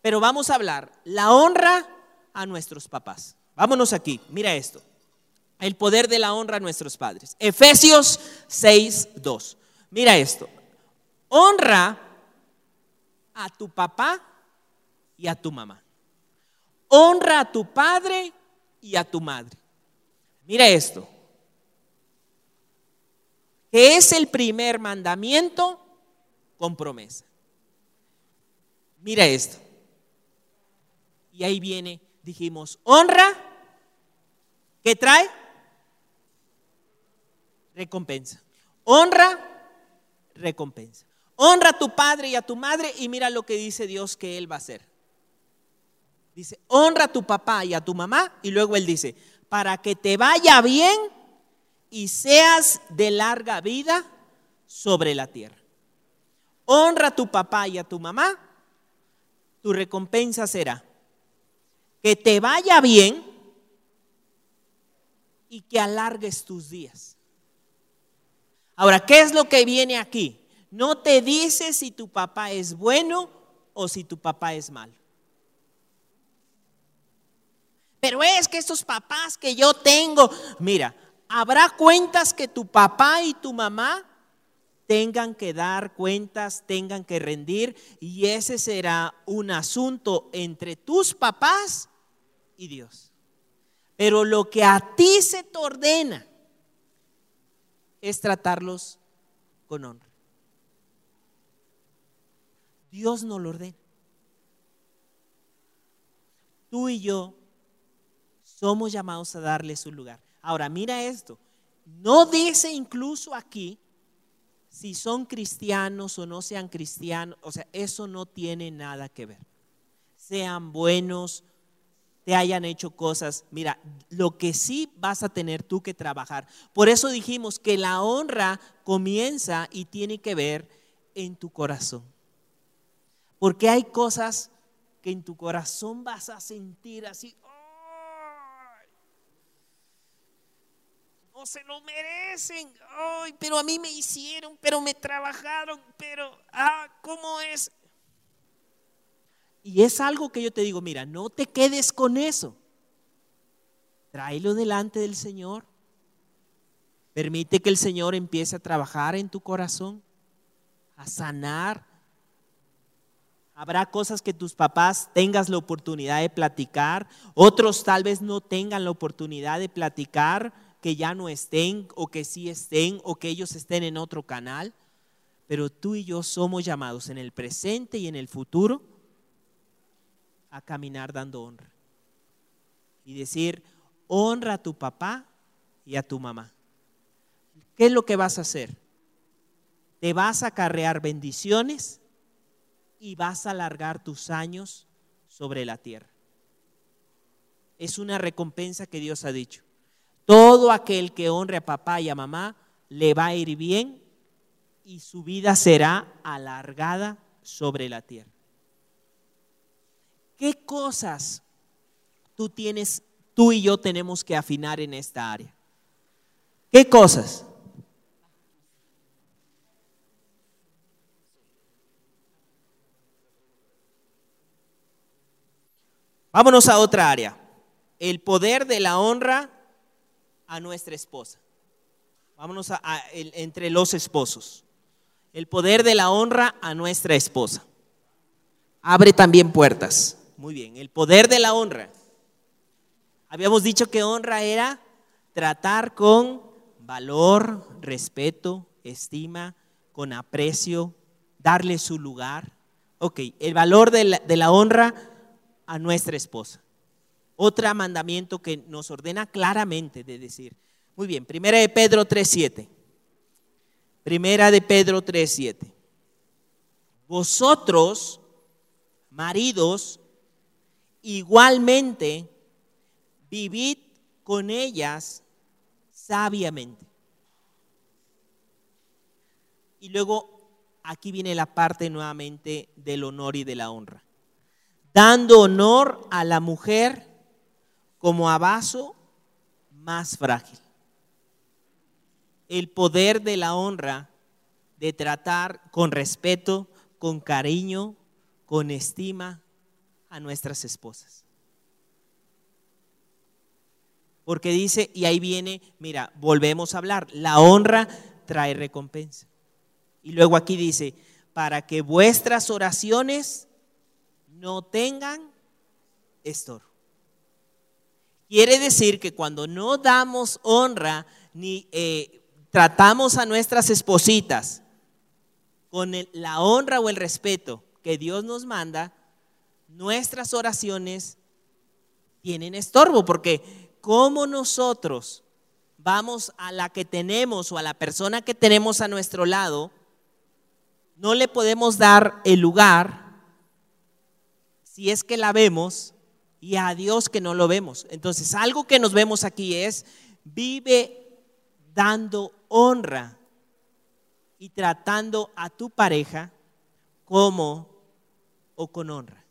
Pero vamos a hablar, la honra a nuestros papás. Vámonos aquí, mira esto. El poder de la honra a nuestros padres. Efesios 6, 2. Mira esto. Honra a tu papá y a tu mamá. Honra a tu padre y a tu madre. Mira esto. Que es el primer mandamiento con promesa. Mira esto. Y ahí viene, dijimos, honra. ¿Qué trae? Recompensa. Honra, recompensa. Honra a tu padre y a tu madre y mira lo que dice Dios que Él va a hacer. Dice, honra a tu papá y a tu mamá y luego Él dice, para que te vaya bien y seas de larga vida sobre la tierra. Honra a tu papá y a tu mamá, tu recompensa será que te vaya bien y que alargues tus días. Ahora, ¿qué es lo que viene aquí? no te dice si tu papá es bueno o si tu papá es malo. Pero es que estos papás que yo tengo, mira, habrá cuentas que tu papá y tu mamá tengan que dar cuentas, tengan que rendir, y ese será un asunto entre tus papás y Dios. Pero lo que a ti se te ordena es tratarlos con honra. Dios no lo ordena. Tú y yo somos llamados a darle su lugar. Ahora, mira esto. No dice incluso aquí si son cristianos o no sean cristianos. O sea, eso no tiene nada que ver. Sean buenos, te hayan hecho cosas. Mira, lo que sí vas a tener tú que trabajar. Por eso dijimos que la honra comienza y tiene que ver en tu corazón. Porque hay cosas que en tu corazón vas a sentir así. No se lo merecen. Ay, pero a mí me hicieron, pero me trabajaron, pero, ah, ¿cómo es? Y es algo que yo te digo, mira, no te quedes con eso. Tráelo delante del Señor. Permite que el Señor empiece a trabajar en tu corazón, a sanar, Habrá cosas que tus papás tengas la oportunidad de platicar, otros tal vez no tengan la oportunidad de platicar, que ya no estén o que sí estén o que ellos estén en otro canal, pero tú y yo somos llamados en el presente y en el futuro a caminar dando honra. Y decir, honra a tu papá y a tu mamá. ¿Qué es lo que vas a hacer? Te vas a acarrear bendiciones y vas a alargar tus años sobre la tierra. Es una recompensa que Dios ha dicho. Todo aquel que honre a papá y a mamá le va a ir bien y su vida será alargada sobre la tierra. ¿Qué cosas tú tienes, tú y yo tenemos que afinar en esta área? ¿Qué cosas? Vámonos a otra área. El poder de la honra a nuestra esposa. Vámonos a, entre los esposos. El poder de la honra a nuestra esposa. Abre también puertas. Muy bien, el poder de la honra. Habíamos dicho que honra era tratar con valor, respeto, estima, con aprecio, darle su lugar. Ok, el valor de la, de la honra a nuestra esposa. Otro mandamiento que nos ordena claramente de decir. Muy bien, primera de Pedro 3.7. Primera de Pedro 3.7. Vosotros, maridos, igualmente vivid con ellas sabiamente. Y luego aquí viene la parte nuevamente del honor y de la honra. dando honor a la mujer como a vaso más frágil. El poder de la honra, de tratar con respeto, con cariño, con estima a nuestras esposas. Porque dice, y ahí viene, mira, volvemos a hablar, la honra trae recompensa. Y luego aquí dice, para que vuestras oraciones no tengan estorbo. Quiere decir que cuando no damos honra ni eh, tratamos a nuestras espositas con la honra o el respeto que Dios nos manda, nuestras oraciones tienen estorbo, porque como nosotros vamos a la que tenemos o a la persona que tenemos a nuestro lado, no le podemos dar el lugar si es que la vemos y a Dios que no lo vemos. Entonces, algo que nos vemos aquí es, vive dando honra y tratando a tu pareja como o con honra.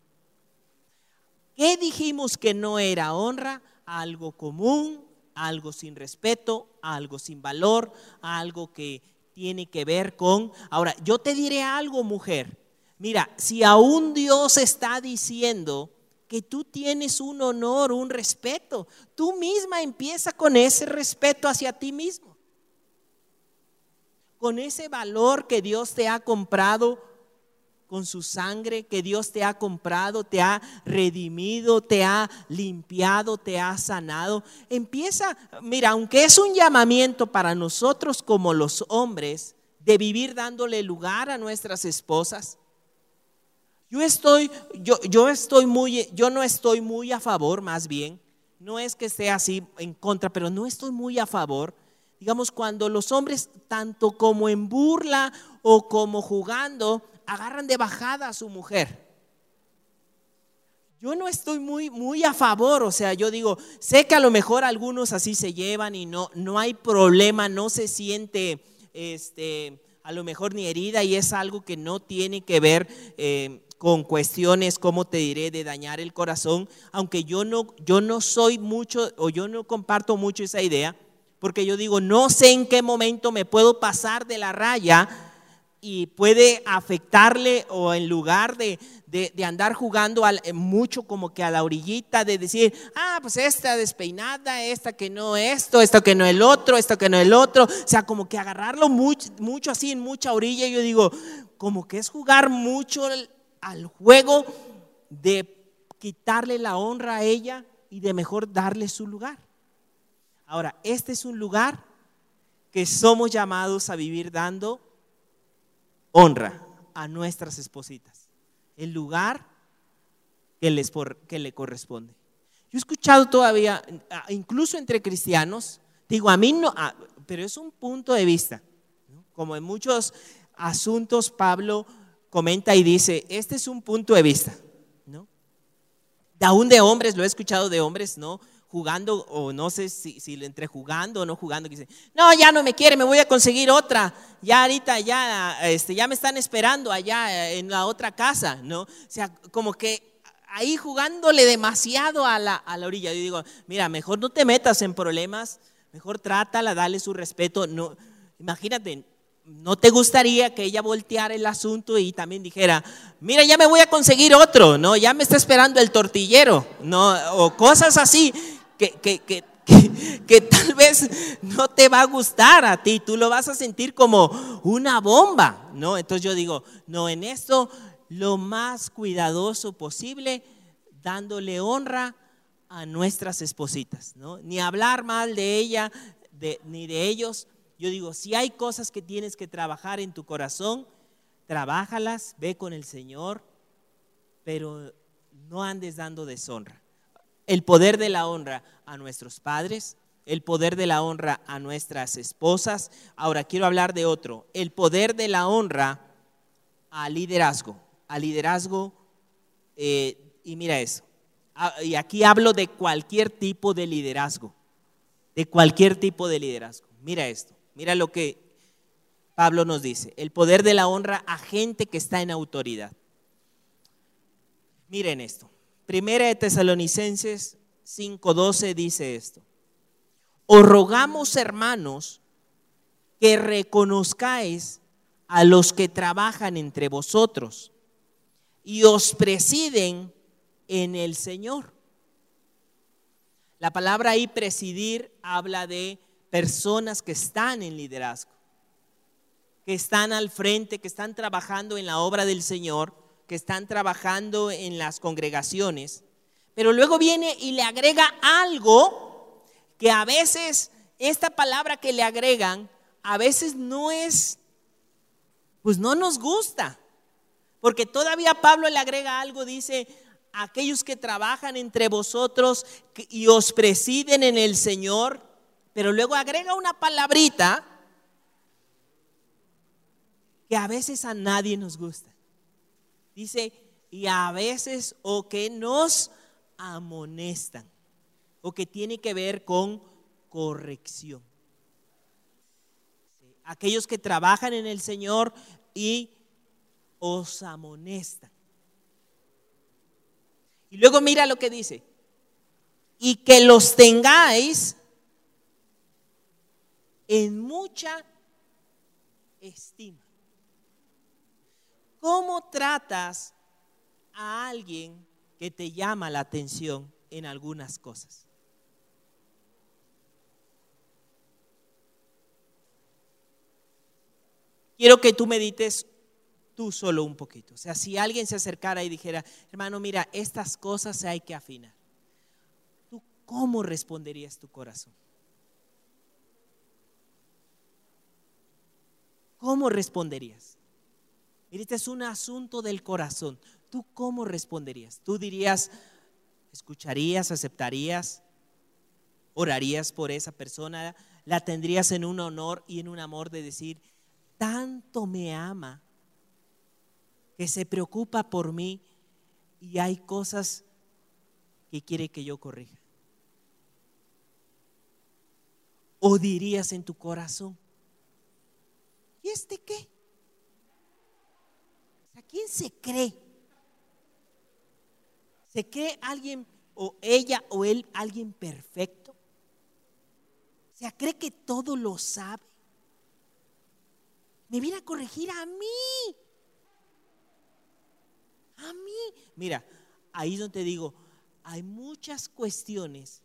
¿Qué dijimos que no era honra? Algo común, algo sin respeto, algo sin valor, algo que tiene que ver con... Ahora, yo te diré algo, mujer. Mira, si aún Dios está diciendo que tú tienes un honor, un respeto. Tú misma empieza con ese respeto hacia ti mismo. Con ese valor que Dios te ha comprado con su sangre, que Dios te ha comprado, te ha redimido, te ha limpiado, te ha sanado. Empieza, mira, aunque es un llamamiento para nosotros como los hombres de vivir dándole lugar a nuestras esposas, yo estoy, yo, yo estoy muy, yo no estoy muy a favor, más bien, no es que esté así en contra, pero no estoy muy a favor. Digamos, cuando los hombres, tanto como en burla o como jugando, agarran de bajada a su mujer. Yo no estoy muy, muy a favor, o sea, yo digo, sé que a lo mejor algunos así se llevan y no, no hay problema, no se siente, este, a lo mejor ni herida y es algo que no tiene que ver eh, con cuestiones, como te diré, de dañar el corazón, aunque yo no, yo no soy mucho o yo no comparto mucho esa idea, porque yo digo, no sé en qué momento me puedo pasar de la raya y puede afectarle o en lugar de, de, andar jugando al, eh, mucho como que a la orillita de decir, ah, pues esta despeinada, esta que no esto, esto que no el otro, esto que no el otro, o sea, como que agarrarlo mucho, mucho así en mucha orilla, yo digo, como que es jugar mucho al juego de quitarle la honra a ella y de mejor darle su lugar. Ahora, este es un lugar que somos llamados a vivir dando honra a nuestras espositas. El lugar que, les que le corresponde. Yo he escuchado todavía, incluso entre cristianos, digo, a mí no, pero es un punto de vista. Como en muchos asuntos, Pablo comenta y dice, este es un punto de vista, ¿no? Aún de hombres, lo he escuchado de hombres, ¿no? Jugando, o no sé si, si entre jugando o no jugando, que dice, no, ya no me quiere, me voy a conseguir otra, ya ahorita ya, este, ya me están esperando allá en la otra casa, ¿no? O sea, como que ahí jugándole demasiado a la, a la orilla. Yo digo, mira, mejor no te metas en problemas, mejor trátala, dale su respeto. No, imagínate, ¿No te gustaría que ella volteara el asunto y también dijera, mira, ya me voy a conseguir otro, ¿no? Ya me está esperando el tortillero, ¿no? O cosas así que, que, que, que, tal vez no te va a gustar a ti, tú lo vas a sentir como una bomba, ¿no? Entonces yo digo, no, en esto lo más cuidadoso posible, dándole honra a nuestras espositas, ¿no? Ni hablar mal de ella, de, ni de ellos, yo digo, si hay cosas que tienes que trabajar en tu corazón, trabájalas, ve con el Señor, pero no andes dando deshonra. El poder de la honra a nuestros padres, el poder de la honra a nuestras esposas. Ahora quiero hablar de otro, el poder de la honra al liderazgo, al liderazgo, eh, y mira eso, y aquí hablo de cualquier tipo de liderazgo, de cualquier tipo de liderazgo. Mira esto. Mira lo que Pablo nos dice, el poder de la honra a gente que está en autoridad. Miren esto. Primera de Tesalonicenses 5:12 dice esto. Os rogamos, hermanos, que reconozcáis a los que trabajan entre vosotros y os presiden en el Señor. La palabra ahí presidir habla de personas que están en liderazgo, que están al frente, que están trabajando en la obra del Señor, que están trabajando en las congregaciones. Pero luego viene y le agrega algo que a veces esta palabra que le agregan a veces no es, pues no nos gusta. Porque todavía Pablo le agrega algo, dice, aquellos que trabajan entre vosotros y os presiden en el Señor, pero luego agrega una palabrita que a veces a nadie nos gusta. Dice, y a veces o que nos amonestan, o que tiene que ver con corrección. Aquellos que trabajan en el Señor y os amonestan. Y luego mira lo que dice. Y que los tengáis en mucha estima. ¿Cómo tratas a alguien que te llama la atención en algunas cosas? Quiero que tú medites tú solo un poquito. O sea, si alguien se acercara y dijera, hermano, mira, estas cosas hay que afinar. ¿Tú cómo responderías tu corazón? ¿Cómo responderías? Este es un asunto del corazón. ¿Tú cómo responderías? ¿Tú dirías, escucharías, aceptarías, orarías por esa persona, la tendrías en un honor y en un amor de decir, tanto me ama que se preocupa por mí y hay cosas que quiere que yo corrija. O dirías en tu corazón, ¿y este qué? ¿A quién se cree? ¿Se cree alguien o ella o él alguien perfecto? ¿Se cree que todo lo sabe? Me viene a corregir a mí. A mí. Mira, ahí es donde te digo, hay muchas cuestiones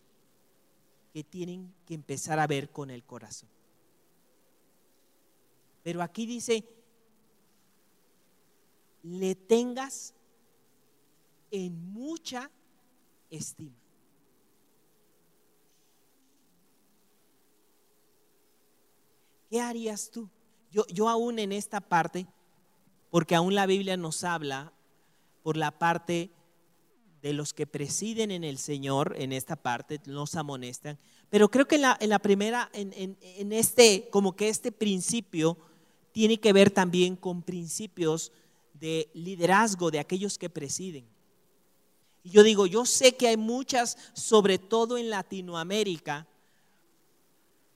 que tienen que empezar a ver con el corazón. Pero aquí dice, le tengas en mucha estima. ¿Qué harías tú? Yo, yo aún en esta parte, porque aún la Biblia nos habla por la parte de los que presiden en el Señor, en esta parte, nos amonestan. Pero creo que en la, primera, en, en, este, como que este principio tiene que ver también con principios de liderazgo de aquellos que presiden. Y yo digo, yo sé que hay muchas, sobre todo en Latinoamérica,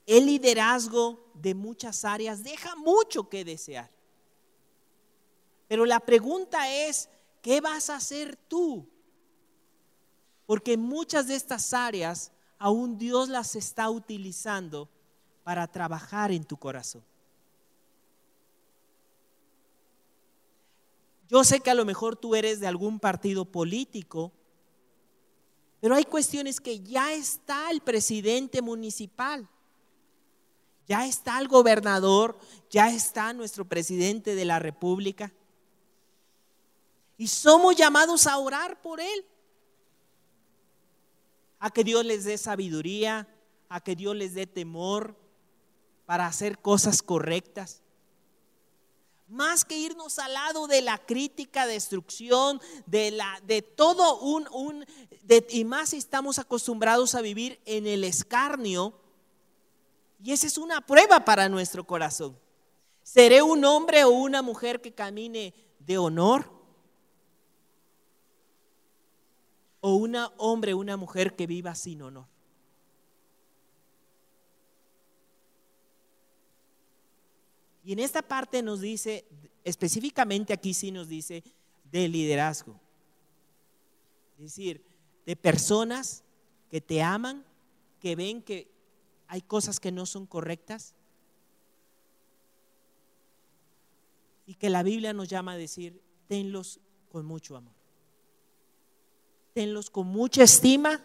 el liderazgo de muchas áreas deja mucho que desear. Pero la pregunta es, ¿Qué vas a hacer tú? Porque muchas de estas áreas aún Dios las está utilizando para trabajar en tu corazón. Yo sé que a lo mejor tú eres de algún partido político, pero hay cuestiones que ya está el presidente municipal, ya está el gobernador, ya está nuestro presidente de la República. Y somos llamados a orar por Él. A que Dios les dé sabiduría, a que Dios les dé temor para hacer cosas correctas. Más que irnos al lado de la crítica, destrucción, de, la, de todo un... un y más si estamos acostumbrados a vivir en el escarnio. Y esa es una prueba para nuestro corazón. ¿Seré un hombre o una mujer que camine de honor? o un hombre o una mujer que viva sin honor. Y en esta parte nos dice, específicamente aquí sí nos dice, de liderazgo. Es decir, de personas que te aman, que ven que hay cosas que no son correctas y que la Biblia nos llama a decir, tenlos con mucho amor. Tenlos con mucha estima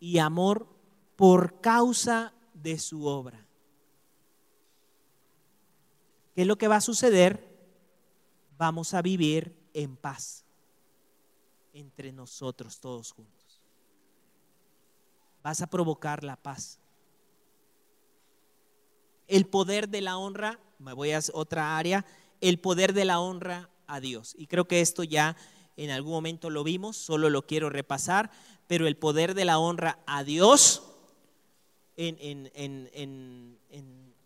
y amor por causa de su obra. ¿Qué es lo que va a suceder? Vamos a vivir en paz entre nosotros todos juntos. Vas a provocar la paz. El poder de la honra, me voy a otra área, el poder de la honra a Dios. Y creo que esto ya en algún momento lo vimos, solo lo quiero repasar, pero el poder de la honra a Dios en,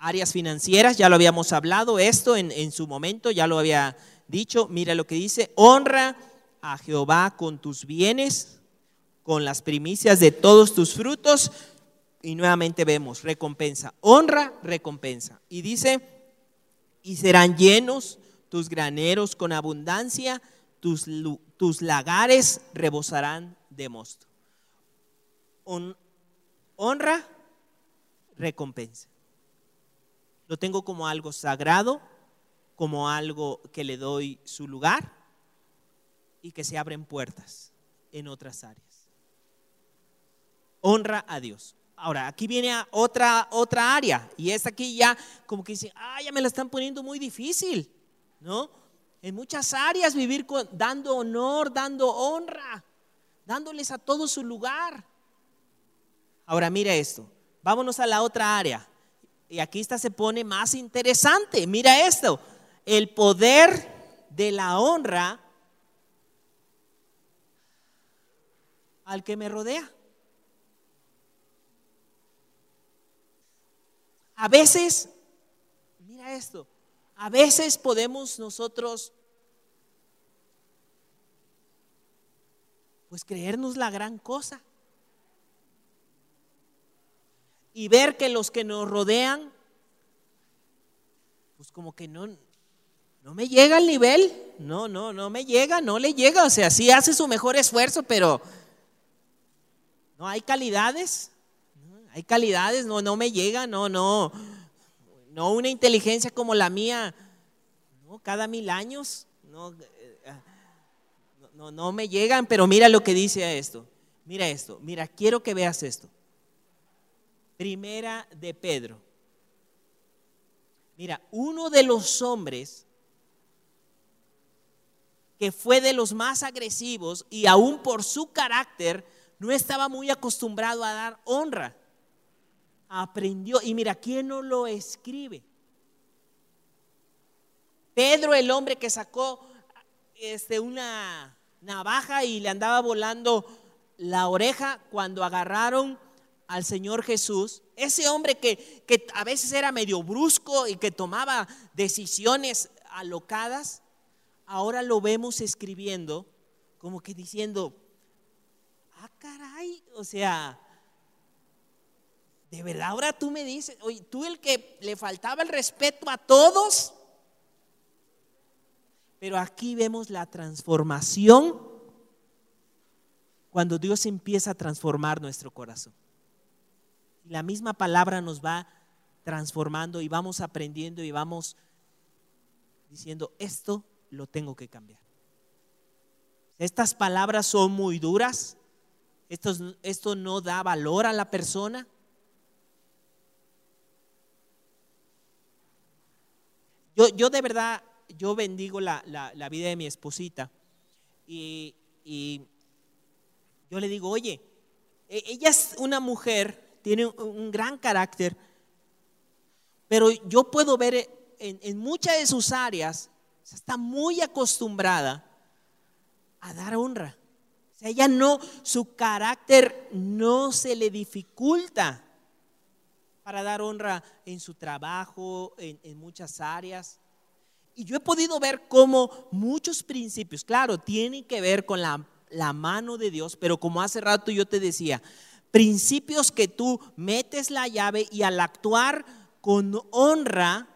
áreas financieras, ya lo habíamos hablado, esto en, su momento, ya lo había dicho, mira lo que dice, honra a Jehová con tus bienes, con las primicias de todos tus frutos, y nuevamente vemos recompensa, honra, recompensa. Y dice, y serán llenos tus graneros con abundancia, tus, tus lagares rebosarán de mosto. honra, recompensa. Lo tengo como algo sagrado, como algo que le doy su lugar y que se abren puertas en otras áreas. Honra a Dios. Ahora, aquí viene otra, otra área y es aquí ya como que dice, ah, ya me la están poniendo muy difícil, ¿no? En muchas áreas vivir dando honor, dando honra, dándoles a todo su lugar. Ahora, mira esto, vámonos a la otra área. Y aquí esta se pone más interesante. Mira esto, el poder de la honra al que me rodea. A veces, mira esto, a veces podemos nosotros, pues creernos la gran cosa y ver que los que nos rodean, pues como que no, no me llega al nivel, no, no, no me llega, no le llega, o sea, sí hace su mejor esfuerzo, pero no hay calidades, hay calidades, no, no me llega, no, no. No una inteligencia como la mía, no, cada mil años, no, no, no me llegan, pero mira lo que dice esto. Mira esto, mira, quiero que veas esto. Primera de Pedro. Mira, uno de los hombres que fue de los más agresivos y aún por su carácter no estaba muy acostumbrado a dar honra aprendió. Y mira, ¿quién no lo escribe? Pedro, el hombre que sacó este, una navaja y le andaba volando la oreja cuando agarraron al Señor Jesús, ese hombre que, a veces era medio brusco y que tomaba decisiones alocadas, ahora lo vemos escribiendo como que diciendo, ah, caray, o sea, de verdad ahora tú me dices, tú el que le faltaba el respeto a todos. Pero aquí vemos la transformación cuando Dios empieza a transformar nuestro corazón. Y la misma palabra nos va transformando y vamos aprendiendo y vamos diciendo, esto lo tengo que cambiar. Estas palabras son muy duras, esto, esto no da valor a la persona. Yo, de verdad, yo bendigo la, vida de mi esposita y, yo le digo, oye, e, ella es una mujer, tiene un, gran carácter, pero yo puedo ver en, muchas de sus áreas, está muy acostumbrada a dar honra. Ella no, su carácter no se le dificulta para dar honra en su trabajo, en, muchas áreas. Y yo he podido ver cómo muchos principios, claro, tienen que ver con la mano de Dios, pero como hace rato yo te decía, principios que tú metes la llave y al actuar con honra,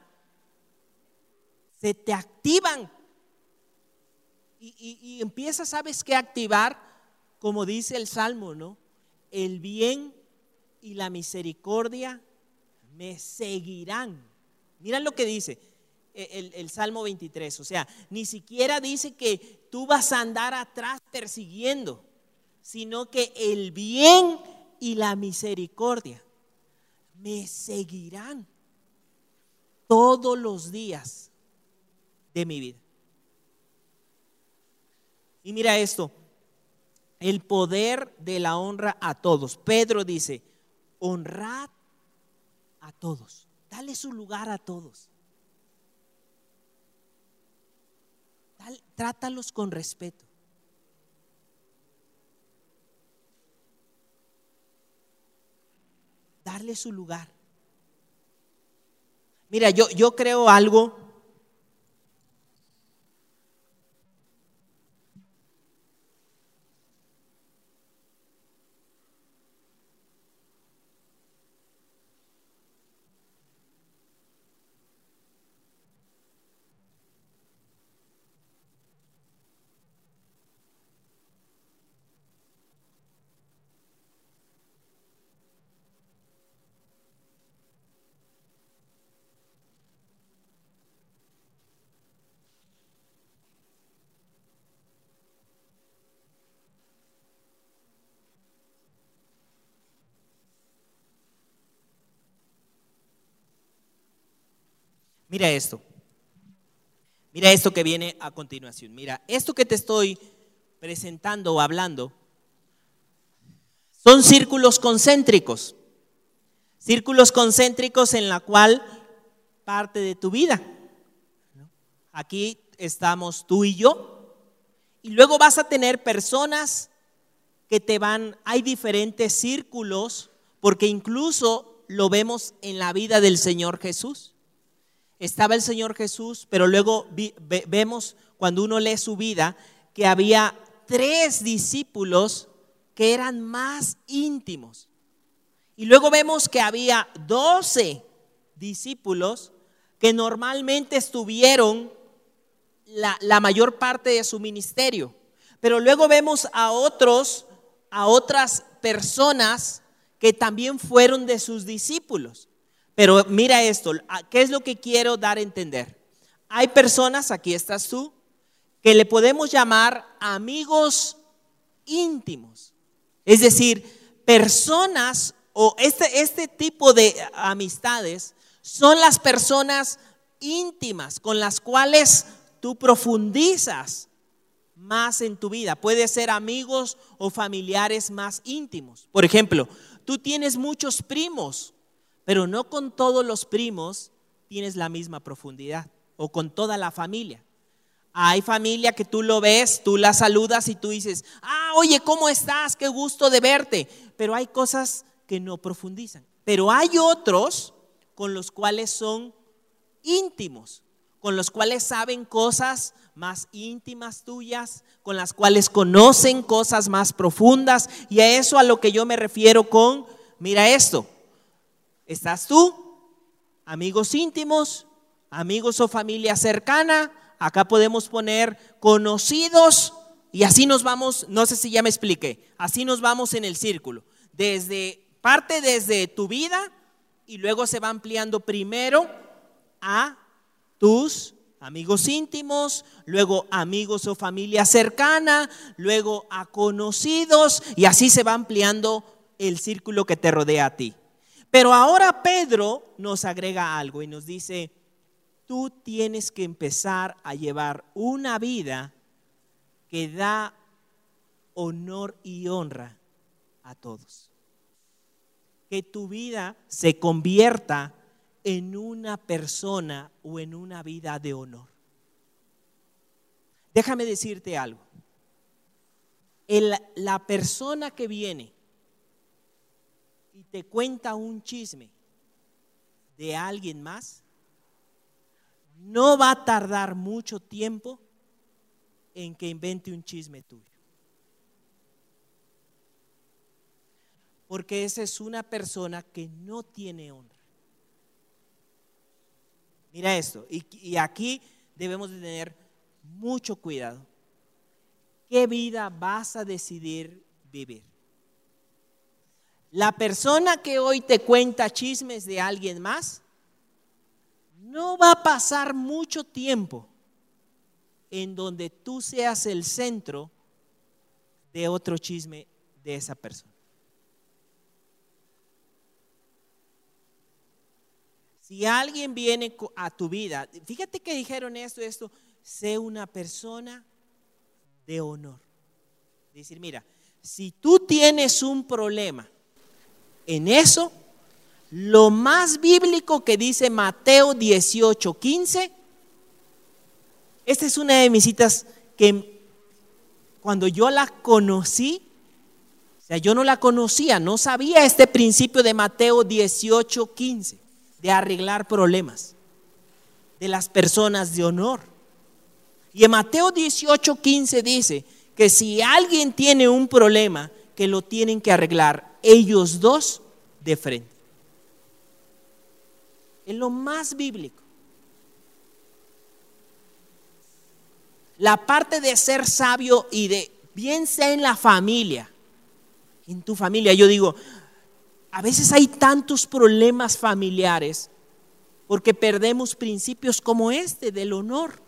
se te activan. Y, y, empiezas, ¿sabes qué? Activar como dice el Salmo, ¿no? El bien y la misericordia me seguirán. Mira lo que dice el, el, Salmo 23. O sea, ni siquiera dice que tú vas a andar atrás persiguiendo, sino que el bien y la misericordia me seguirán todos los días de mi vida. Y mira esto, el poder de la honra a todos. Pedro dice, honrad a todos, dale su lugar a todos. trátalos con respeto. Darle su lugar. Mira, yo, yo creo algo Mira esto. Mira esto que viene a continuación. Mira, esto que te estoy presentando o hablando son círculos concéntricos. Círculos concéntricos en la cual parte de tu vida. Aquí estamos tú y yo. Y luego vas a tener personas que te van, hay diferentes círculos, porque incluso lo vemos en la vida del Señor Jesús estaba el Señor Jesús, pero luego vemos cuando uno lee su vida que había tres discípulos que eran más íntimos. Y luego vemos que había doce discípulos que normalmente estuvieron la, la, mayor parte de su ministerio. Pero luego vemos a otros, a otras personas que también fueron de sus discípulos. Pero mira esto, ¿qué es lo que quiero dar a entender? Hay personas, aquí estás tú, que le podemos llamar amigos íntimos. Es decir, personas o este, este tipo de amistades son las personas íntimas con las cuales tú profundizas más en tu vida. Puede ser amigos o familiares más íntimos. Por ejemplo, tú tienes muchos primos pero no con todos los primos tienes la misma profundidad o con toda la familia. Hay familia que tú lo ves, tú la saludas y tú dices, ah, oye, ¿cómo estás? Qué gusto de verte. Pero hay cosas que no profundizan. Pero hay otros con los cuales son íntimos, con los cuales saben cosas más íntimas tuyas, con las cuales conocen cosas más profundas. Y a eso a lo que yo me refiero con, mira esto, Estás tú, amigos íntimos, amigos o familia cercana. Acá podemos poner conocidos y así nos vamos, no sé si ya me expliqué, así nos vamos en el círculo. Desde parte desde tu vida y luego se va ampliando primero a tus amigos íntimos, luego amigos o familia cercana, luego a conocidos y así se va ampliando el círculo que te rodea a ti. Pero ahora Pedro nos agrega algo y nos dice, tú tienes que empezar a llevar una vida que da honor y honra a todos. Que tu vida se convierta en una persona o en una vida de honor. Déjame decirte algo. la persona que viene y te cuenta un chisme de alguien más, no va a tardar mucho tiempo en que invente un chisme tuyo. Porque esa es una persona que no tiene honra. Mira esto, y, aquí debemos de tener mucho cuidado. qué vida vas a decidir vivir. La persona que hoy te cuenta chismes de alguien más, no va a pasar mucho tiempo en donde tú seas el centro de otro chisme de esa persona. Si alguien viene a tu vida, fíjate que dijeron esto, esto, sé una persona de honor. Decir, mira, si tú tienes un problema en eso, lo más bíblico que dice Mateo 18, 15, esta es una de mis citas que cuando yo la conocí, o sea, yo no la conocía, no sabía este principio de Mateo 18, 15, de arreglar problemas de las personas de honor. Y en Mateo 18, 15 dice que si alguien tiene un problema, que lo tienen que arreglar ellos dos de frente. Es lo más bíblico. La parte de ser sabio y de bien sea en la familia, en tu familia, yo digo, a veces hay tantos problemas familiares porque perdemos principios como este del honor.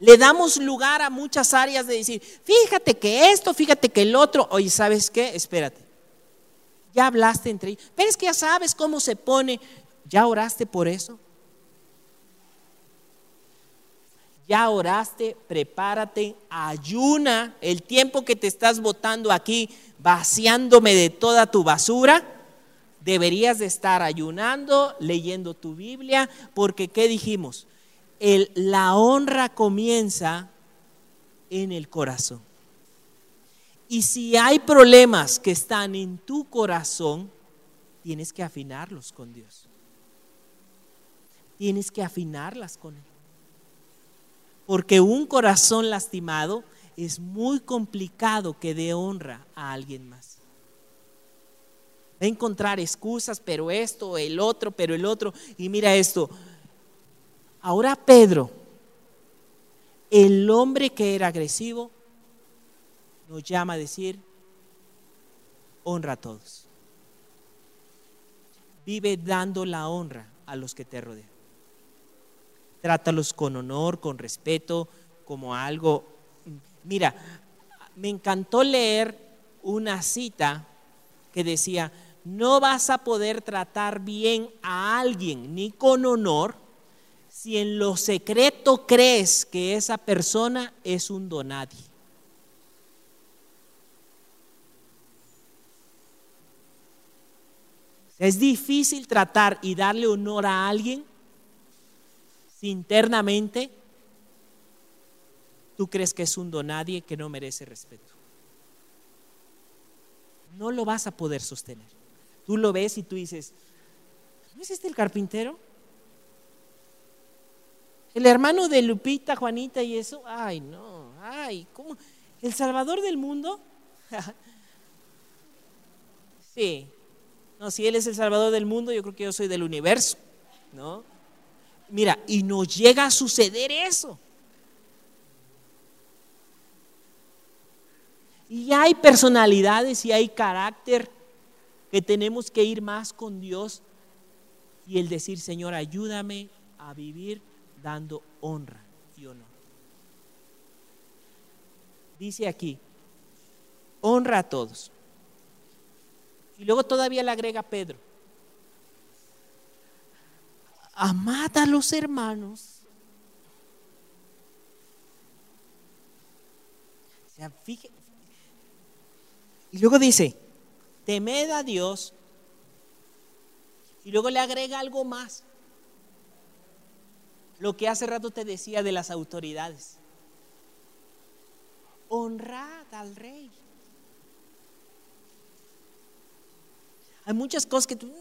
Le damos lugar a muchas áreas de decir, fíjate que esto, fíjate que el otro, oye, ¿sabes qué? Espérate. Ya hablaste entre ellos, pero es que ya sabes cómo se pone, ¿ya oraste por eso? ya oraste, prepárate, ayuna el tiempo que te estás botando aquí, vaciándome de toda tu basura. Deberías de estar ayunando, leyendo tu Biblia, porque ¿qué dijimos? La honra comienza en el corazón. Y si hay problemas que están en tu corazón, tienes que afinarlos con Dios. Tienes que afinarlas con Él porque un corazón lastimado es muy complicado que dé honra a alguien más. Va a encontrar excusas, pero esto, el otro, pero el otro. Y mira esto. Ahora Pedro, el hombre que era agresivo, nos llama a decir, honra a todos. Vive dando la honra a los que te rodean trátalos con honor, con respeto, como algo. Mira, me encantó leer una cita que decía, no vas a poder tratar bien a alguien ni con honor si en lo secreto crees que esa persona es un donadie. Es difícil tratar y darle honor a alguien si internamente tú crees que es un donadie que no merece respeto. No lo vas a poder sostener. Tú lo ves y tú dices, ¿no es este el carpintero? El hermano de Lupita, Juanita y eso, ay no, ay, ¿cómo? ¿El Salvador del mundo? sí, no, si Él es el Salvador del mundo, yo creo que yo soy del universo, ¿no? Mira, y nos llega a suceder eso. Y hay personalidades y hay carácter que tenemos que ir más con Dios y el decir, Señor, ayúdame a vivir dando honra y honor. Dice aquí, honra a todos. Y luego todavía le agrega Pedro, amad a los hermanos. y luego dice, temed a Dios. Y luego le agrega algo más. Lo que hace rato te decía de las autoridades. Honrad al rey. Hay muchas cosas que tú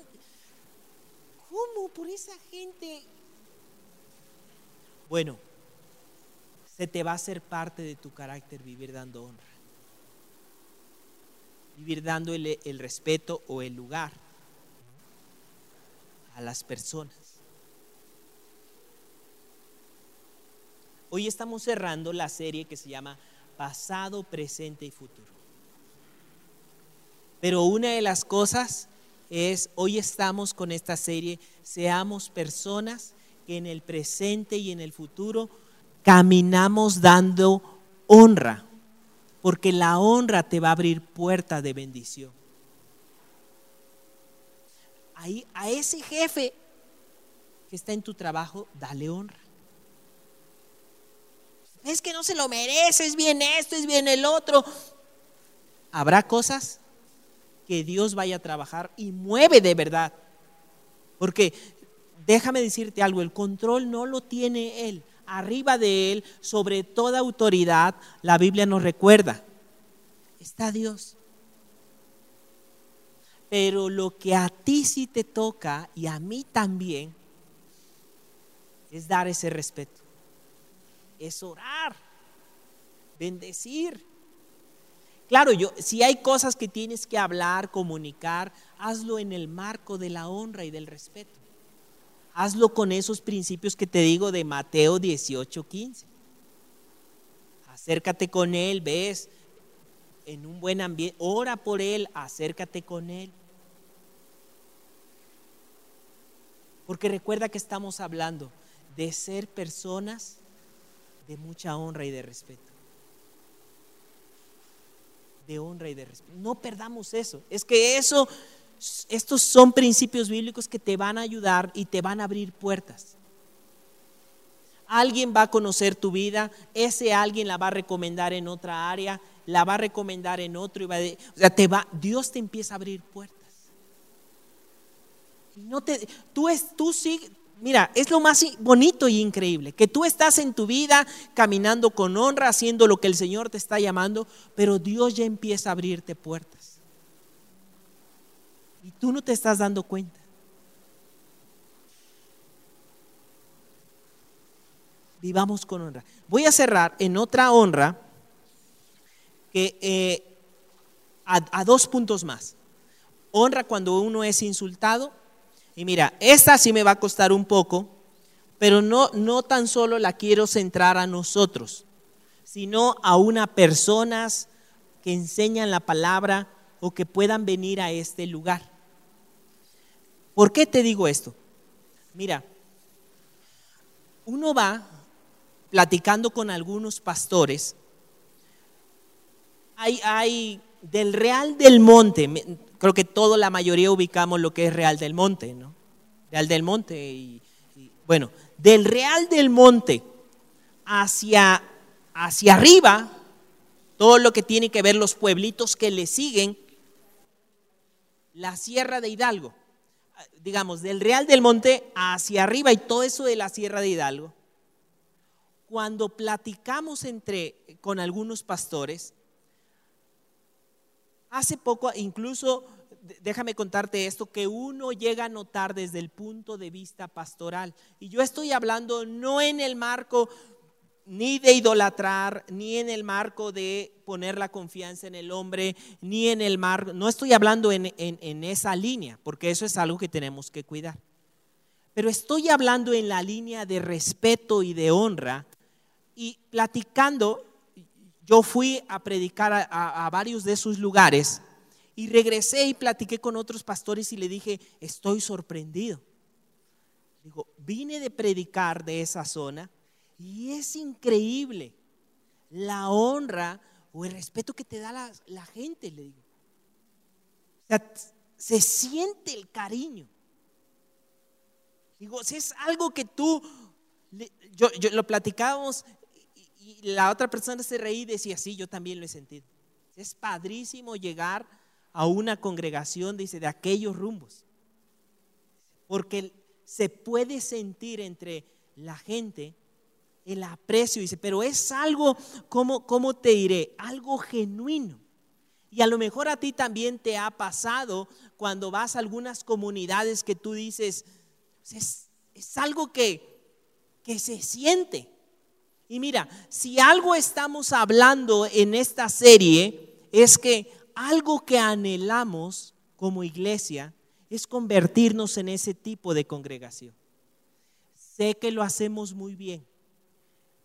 ¿Cómo por esa gente? Bueno, se te va a hacer parte de tu carácter vivir dando honra. Vivir dando el, el respeto o el lugar a las personas. Hoy estamos cerrando la serie que se llama pasado, presente y futuro. Pero una de las cosas es, hoy estamos con esta serie, seamos personas que en el presente y en el futuro caminamos dando honra, porque la honra te va a abrir puertas de bendición. Ahí, a ese jefe que está en tu trabajo, dale honra. Es que no se lo merece, es bien esto, es bien el otro. Habrá cosas que Dios vaya a trabajar y mueve de verdad. Porque déjame decirte algo, el control no lo tiene Él. Arriba de Él, sobre toda autoridad, la Biblia nos recuerda, está Dios. Pero lo que a ti sí te toca y a mí también es dar ese respeto, es orar, bendecir Claro, yo, si hay cosas que tienes que hablar, comunicar, hazlo en el marco de la honra y del respeto. Hazlo con esos principios que te digo de Mateo 18, 15. Acércate con él, ves, en un buen ambiente, ora por él, acércate con él. Porque recuerda que estamos hablando de ser personas de mucha honra y de respeto de honra y de respeto. No perdamos eso. Es que eso, estos son principios bíblicos que te van a ayudar y te van a abrir puertas. Alguien va a conocer tu vida, ese alguien la va a recomendar en otra área, la va a recomendar en otro y va o sea, te va, Dios te empieza a abrir puertas. No te, tú, es, tú, sí, Mira, es lo más bonito y increíble, que tú estás en tu vida caminando con honra, haciendo lo que el Señor te está llamando, pero Dios ya empieza a abrirte puertas. Y tú no te estás dando cuenta. Vivamos con honra. Voy a cerrar en otra honra que eh, a dos puntos más. Honra cuando uno es insultado y mira, esta sí me va a costar un poco, pero no, no tan solo la quiero centrar a nosotros, sino a unas personas que enseñan la palabra o que puedan venir a este lugar. ¿Por qué te digo esto? Mira, uno va platicando con algunos pastores. Hay, hay del Real del Monte, creo que toda la mayoría ubicamos lo que es Real del Monte, ¿no? Real del Monte y, bueno, del Real del Monte hacia, hacia arriba, todo lo que tiene que ver los pueblitos que le siguen, la Sierra de Hidalgo, digamos, del Real del Monte hacia arriba y todo eso de la Sierra de Hidalgo, cuando platicamos entre, con algunos pastores, Hace poco, incluso, déjame contarte esto, que uno llega a notar desde el punto de vista pastoral. Y yo estoy hablando no en el marco ni de idolatrar, ni en el marco de poner la confianza en el hombre, ni en el marco, no estoy hablando en, en esa línea, porque eso es algo que tenemos que cuidar. Pero estoy hablando en la línea de respeto y de honra y platicando yo fui a predicar a, varios de sus lugares y regresé y platiqué con otros pastores y le dije, estoy sorprendido. Digo, vine de predicar de esa zona y es increíble la honra o el respeto que te da la, gente, le digo. O sea, se siente el cariño. Digo, si es algo que tú, yo, yo lo platicábamos y la otra persona se reí y decía, sí, yo también lo he sentido. Es padrísimo llegar a una congregación, dice, de aquellos rumbos. Porque se puede sentir entre la gente el aprecio, dice, pero es algo, ¿cómo, cómo te diré? Algo genuino. Y a lo mejor a ti también te ha pasado cuando vas a algunas comunidades que tú dices, es, es algo que, que se siente. Y mira, si algo estamos hablando en esta serie es que algo que anhelamos como iglesia es convertirnos en ese tipo de congregación. Sé que lo hacemos muy bien,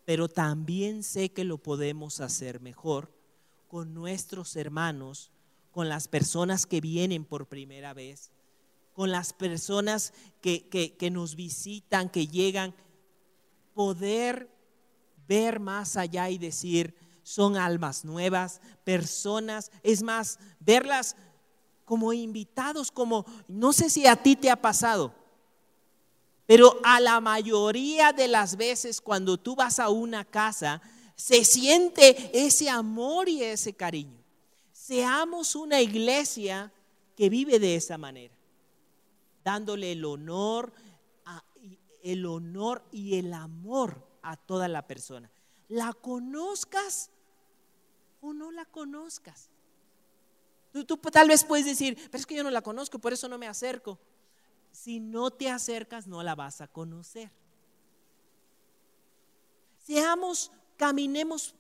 pero también sé que lo podemos hacer mejor con nuestros hermanos, con las personas que vienen por primera vez, con las personas que, que nos visitan, que llegan, poder ver más allá y decir, son almas nuevas, personas, es más, verlas como invitados, como, no sé si a ti te ha pasado, pero a la mayoría de las veces cuando tú vas a una casa, se siente ese amor y ese cariño. Seamos una iglesia que vive de esa manera, dándole el honor, el honor y el amor a toda la persona. La conozcas o no la conozcas. Tú, tal vez puedes decir, pero es que yo no la conozco, por eso no me acerco si no te acercas no la vas a conocer. Seamos, caminemos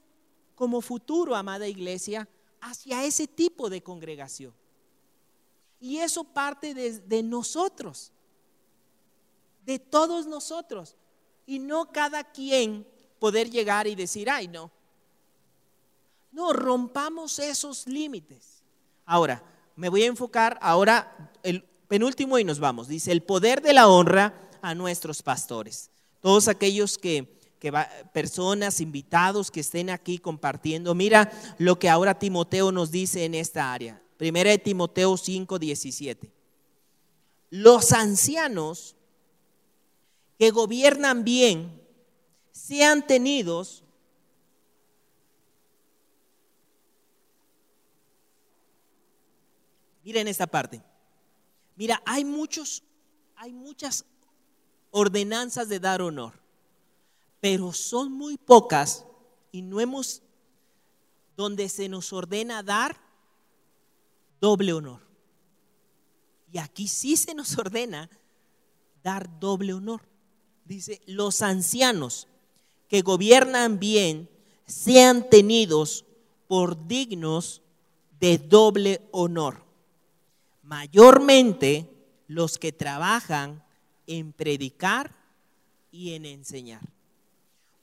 como futuro, amada iglesia, hacia ese tipo de congregación. Y eso parte de nosotros, de todos nosotros. Y no cada quien poder llegar y decir, ay, no. No, rompamos esos límites. Ahora, me voy a enfocar ahora el, penúltimo y nos vamos. Dice, el poder de la honra a nuestros pastores. Todos aquellos que, que personas, invitados que estén aquí compartiendo. Mira lo que ahora Timoteo nos dice en esta área. Primera de Timoteo 5, 17. Los ancianos que gobiernan bien sean tenidos Miren esta parte Mira, hay muchos, hay muchas ordenanzas de dar honor, pero son muy pocas y no hemos donde se nos ordena dar doble honor. Y aquí sí se nos ordena dar doble honor. Dice, los ancianos que gobiernan bien sean tenidos por dignos de doble honor mayormente los que trabajan en predicar y en enseñar.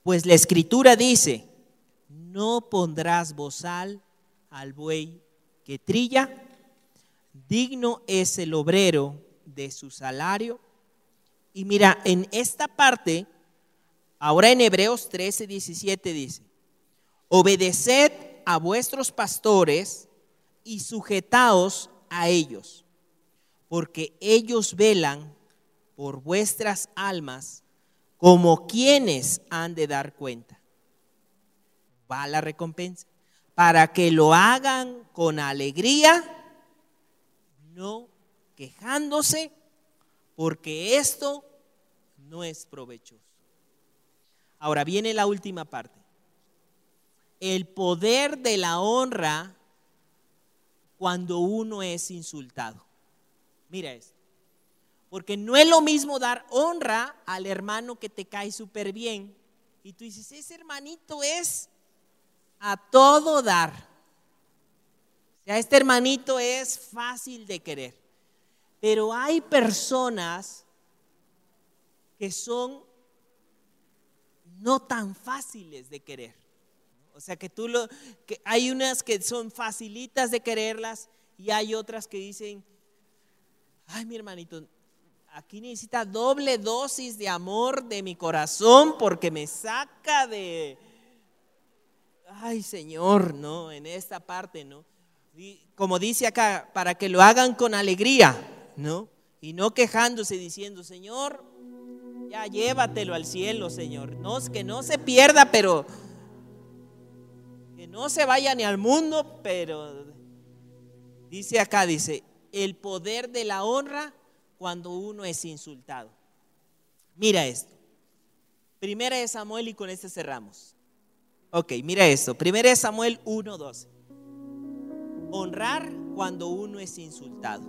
Pues la escritura dice, no pondrás bozal al buey que trilla, digno es el obrero de su salario. Y mira, en esta parte, ahora en Hebreos 13, 17 dice, obedeced a vuestros pastores y sujetaos a ellos, porque ellos velan por vuestras almas como quienes han de dar cuenta. Va la recompensa. Para que lo hagan con alegría, no quejándose, porque esto no es provechoso. Ahora viene la última parte. El poder de la honra cuando uno es insultado. Mira esto. Porque no es lo mismo dar honra al hermano que te cae súper bien. Y tú dices, ese hermanito es a todo dar. O sea, este hermanito es fácil de querer. Pero hay personas que son no tan fáciles de querer. O sea que tú lo, que hay unas que son facilitas de quererlas y hay otras que dicen, ay mi hermanito, aquí necesita doble dosis de amor de mi corazón porque me saca de, ay Señor, ¿no? En esta parte, ¿no? como dice acá, para que lo hagan con alegría, ¿no? Y no quejándose diciendo, Señor, ya llévatelo al cielo, Señor. No, que no se pierda, pero no se vaya ni al mundo, pero dice acá, dice, el poder de la honra cuando uno es insultado. Mira esto. Primera de Samuel y con este cerramos. Ok, mira esto. Primera de Samuel 1.12. Honrar cuando uno es insultado.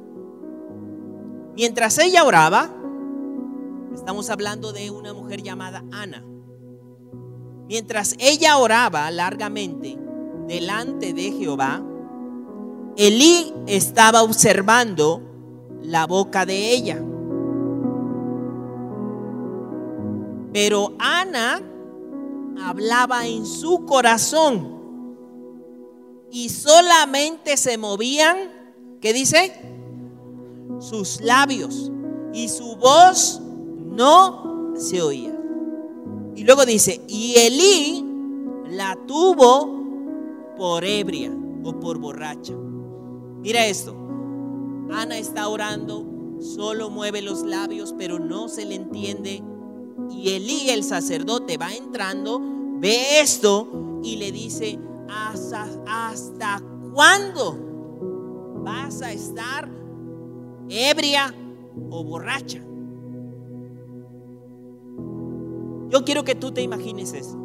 Mientras ella oraba, estamos hablando de una mujer llamada Ana. Mientras ella oraba largamente, delante de Jehová, Elí estaba observando la boca de ella. Pero Ana hablaba en su corazón y solamente se movían, ¿qué dice? Sus labios y su voz no se oía. Y luego dice, y Elí la tuvo por ebria o por borracha. Mira esto, Ana está orando, solo mueve los labios, pero no se le entiende. Y Elí, el sacerdote, va entrando, ve esto y le dice, ¿hasta, hasta cuándo vas a estar ebria o borracha? Yo quiero que tú te imagines eso.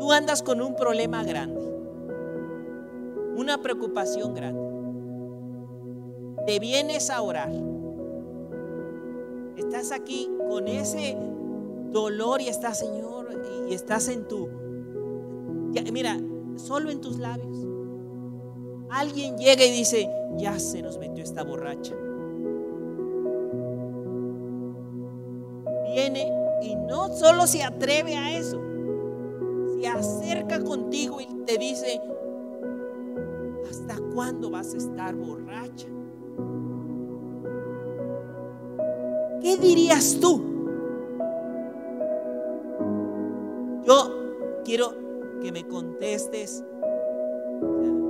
Tú andas con un problema grande, una preocupación grande. Te vienes a orar. Estás aquí con ese dolor y estás, Señor, y estás en tu... mira, solo en tus labios. Alguien llega y dice, ya se nos metió esta borracha. Viene y no solo se atreve a eso, se acerca contigo y te dice, ¿hasta cuándo vas a estar borracha? ¿Qué dirías tú? Yo quiero que me contestes.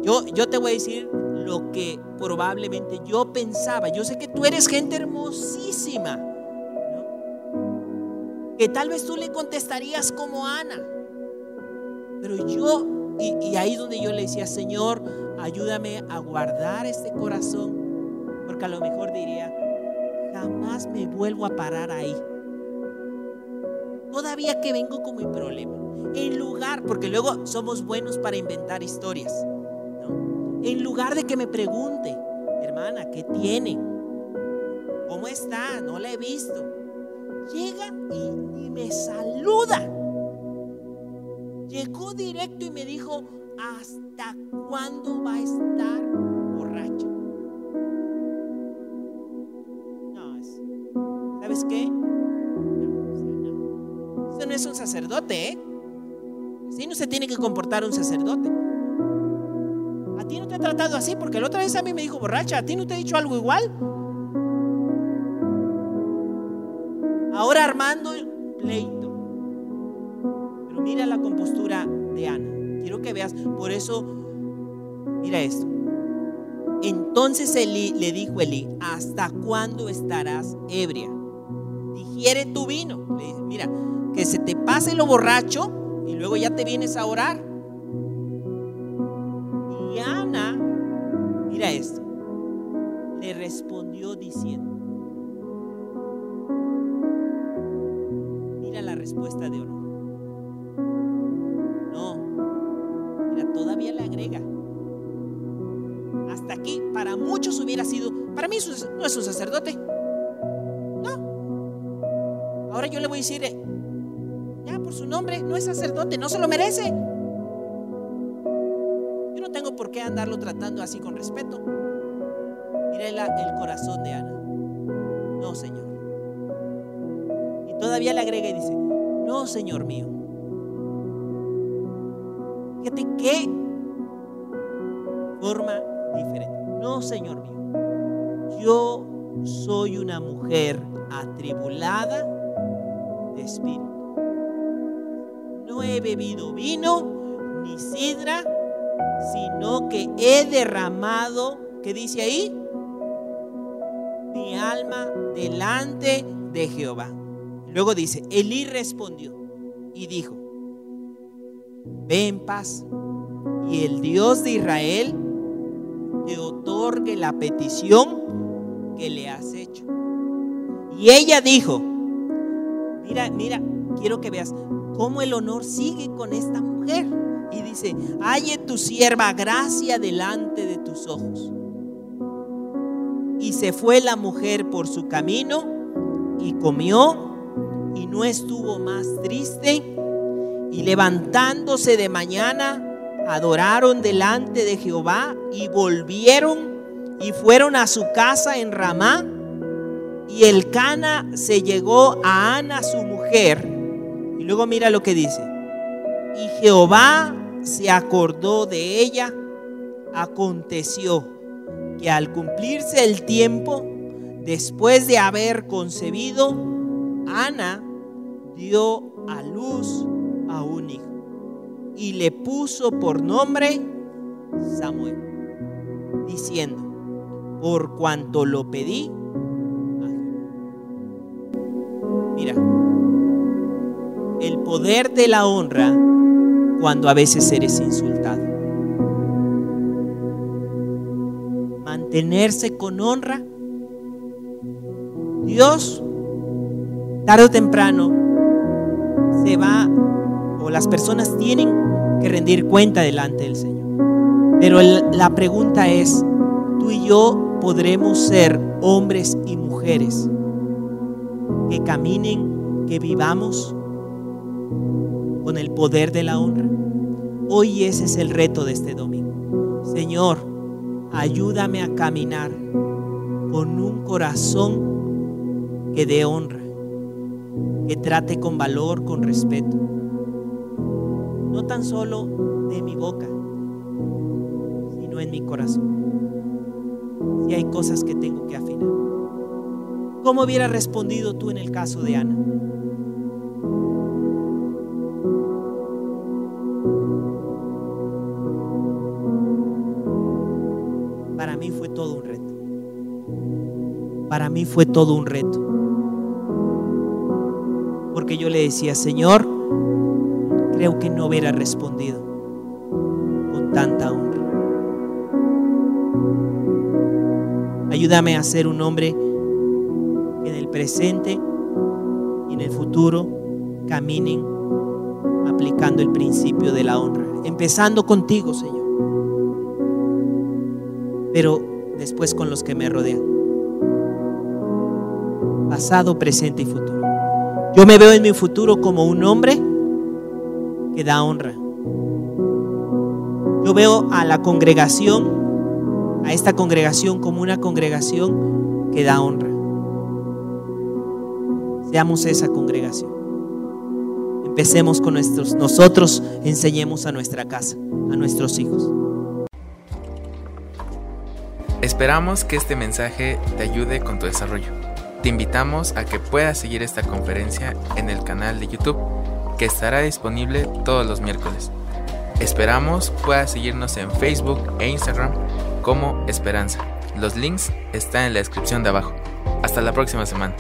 Yo, yo te voy a decir lo que probablemente yo pensaba. Yo sé que tú eres gente hermosísima. Que tal vez tú le contestarías como Ana. Pero yo, y, y ahí es donde yo le decía, Señor, ayúdame a guardar este corazón. Porque a lo mejor diría, jamás me vuelvo a parar ahí. Todavía que vengo con mi problema. En lugar, porque luego somos buenos para inventar historias. En lugar de que me pregunte, hermana, ¿qué tiene? ¿Cómo está? No la he visto. Llega y, me saluda. Llegó directo y me dijo, ¿hasta cuándo va a estar borracha? ¿sabes qué? Eso no es un sacerdote, ¿eh? Así no se tiene que comportar un sacerdote. A ti no te ha tratado así, porque la otra vez a mí me dijo borracha, a ti no te ha dicho algo igual. Ahora armando pleito. Pero mira la compostura de Ana. Quiero que veas, por eso, mira esto. Entonces Eli, le dijo Eli, ¿hasta cuándo estarás ebria? digiere tu vino. Le dice, mira, que se te pase lo borracho y luego ya te vienes a orar. Decir, eh, ya por su nombre, no es sacerdote, no se lo merece. Yo no tengo por qué andarlo tratando así con respeto. Mire el corazón de Ana. No, Señor. Y todavía le agrega y dice, no, Señor mío. Fíjate qué forma diferente. No, Señor mío. Yo soy una mujer atribulada he bebido vino ni sidra, sino que he derramado, ¿qué dice ahí? Mi alma delante de Jehová. Luego dice, Elí respondió y dijo, ve en paz y el Dios de Israel te otorgue la petición que le has hecho. Y ella dijo, Mira, mira, quiero que veas cómo el honor sigue con esta mujer. Y dice, halle tu sierva gracia delante de tus ojos. Y se fue la mujer por su camino y comió y no estuvo más triste. Y levantándose de mañana, adoraron delante de Jehová y volvieron y fueron a su casa en Ramá y el Cana se llegó a Ana, su mujer, Luego mira lo que dice. Y Jehová se acordó de ella. Aconteció que al cumplirse el tiempo, después de haber concebido, Ana dio a luz a un hijo y le puso por nombre Samuel, diciendo, por cuanto lo pedí Mira, el poder de la honra cuando a veces eres insultado. Mantenerse con honra. Dios, tarde o temprano, se va o las personas tienen que rendir cuenta delante del Señor. Pero la pregunta es, tú y yo podremos ser hombres y mujeres que caminen, que vivamos con el poder de la honra. Hoy ese es el reto de este domingo. Señor, ayúdame a caminar con un corazón que dé honra, que trate con valor, con respeto. No tan solo de mi boca, sino en mi corazón. Si hay cosas que tengo que afinar. ¿Cómo hubiera respondido tú en el caso de Ana? Para mí fue todo un reto. Porque yo le decía, Señor, creo que no hubiera respondido con tanta honra. Ayúdame a ser un hombre en el presente y en el futuro caminen aplicando el principio de la honra, empezando contigo, Señor, pero después con los que me rodean, pasado, presente y futuro. Yo me veo en mi futuro como un hombre que da honra. Yo veo a la congregación, a esta congregación como una congregación que da honra. Seamos esa congregación. Empecemos con nuestros, nosotros enseñemos a nuestra casa, a nuestros hijos. Esperamos que este mensaje te ayude con tu desarrollo. Te invitamos a que puedas seguir esta conferencia en el canal de YouTube que estará disponible todos los miércoles. Esperamos puedas seguirnos en Facebook e Instagram como Esperanza. Los links están en la descripción de abajo. Hasta la próxima semana.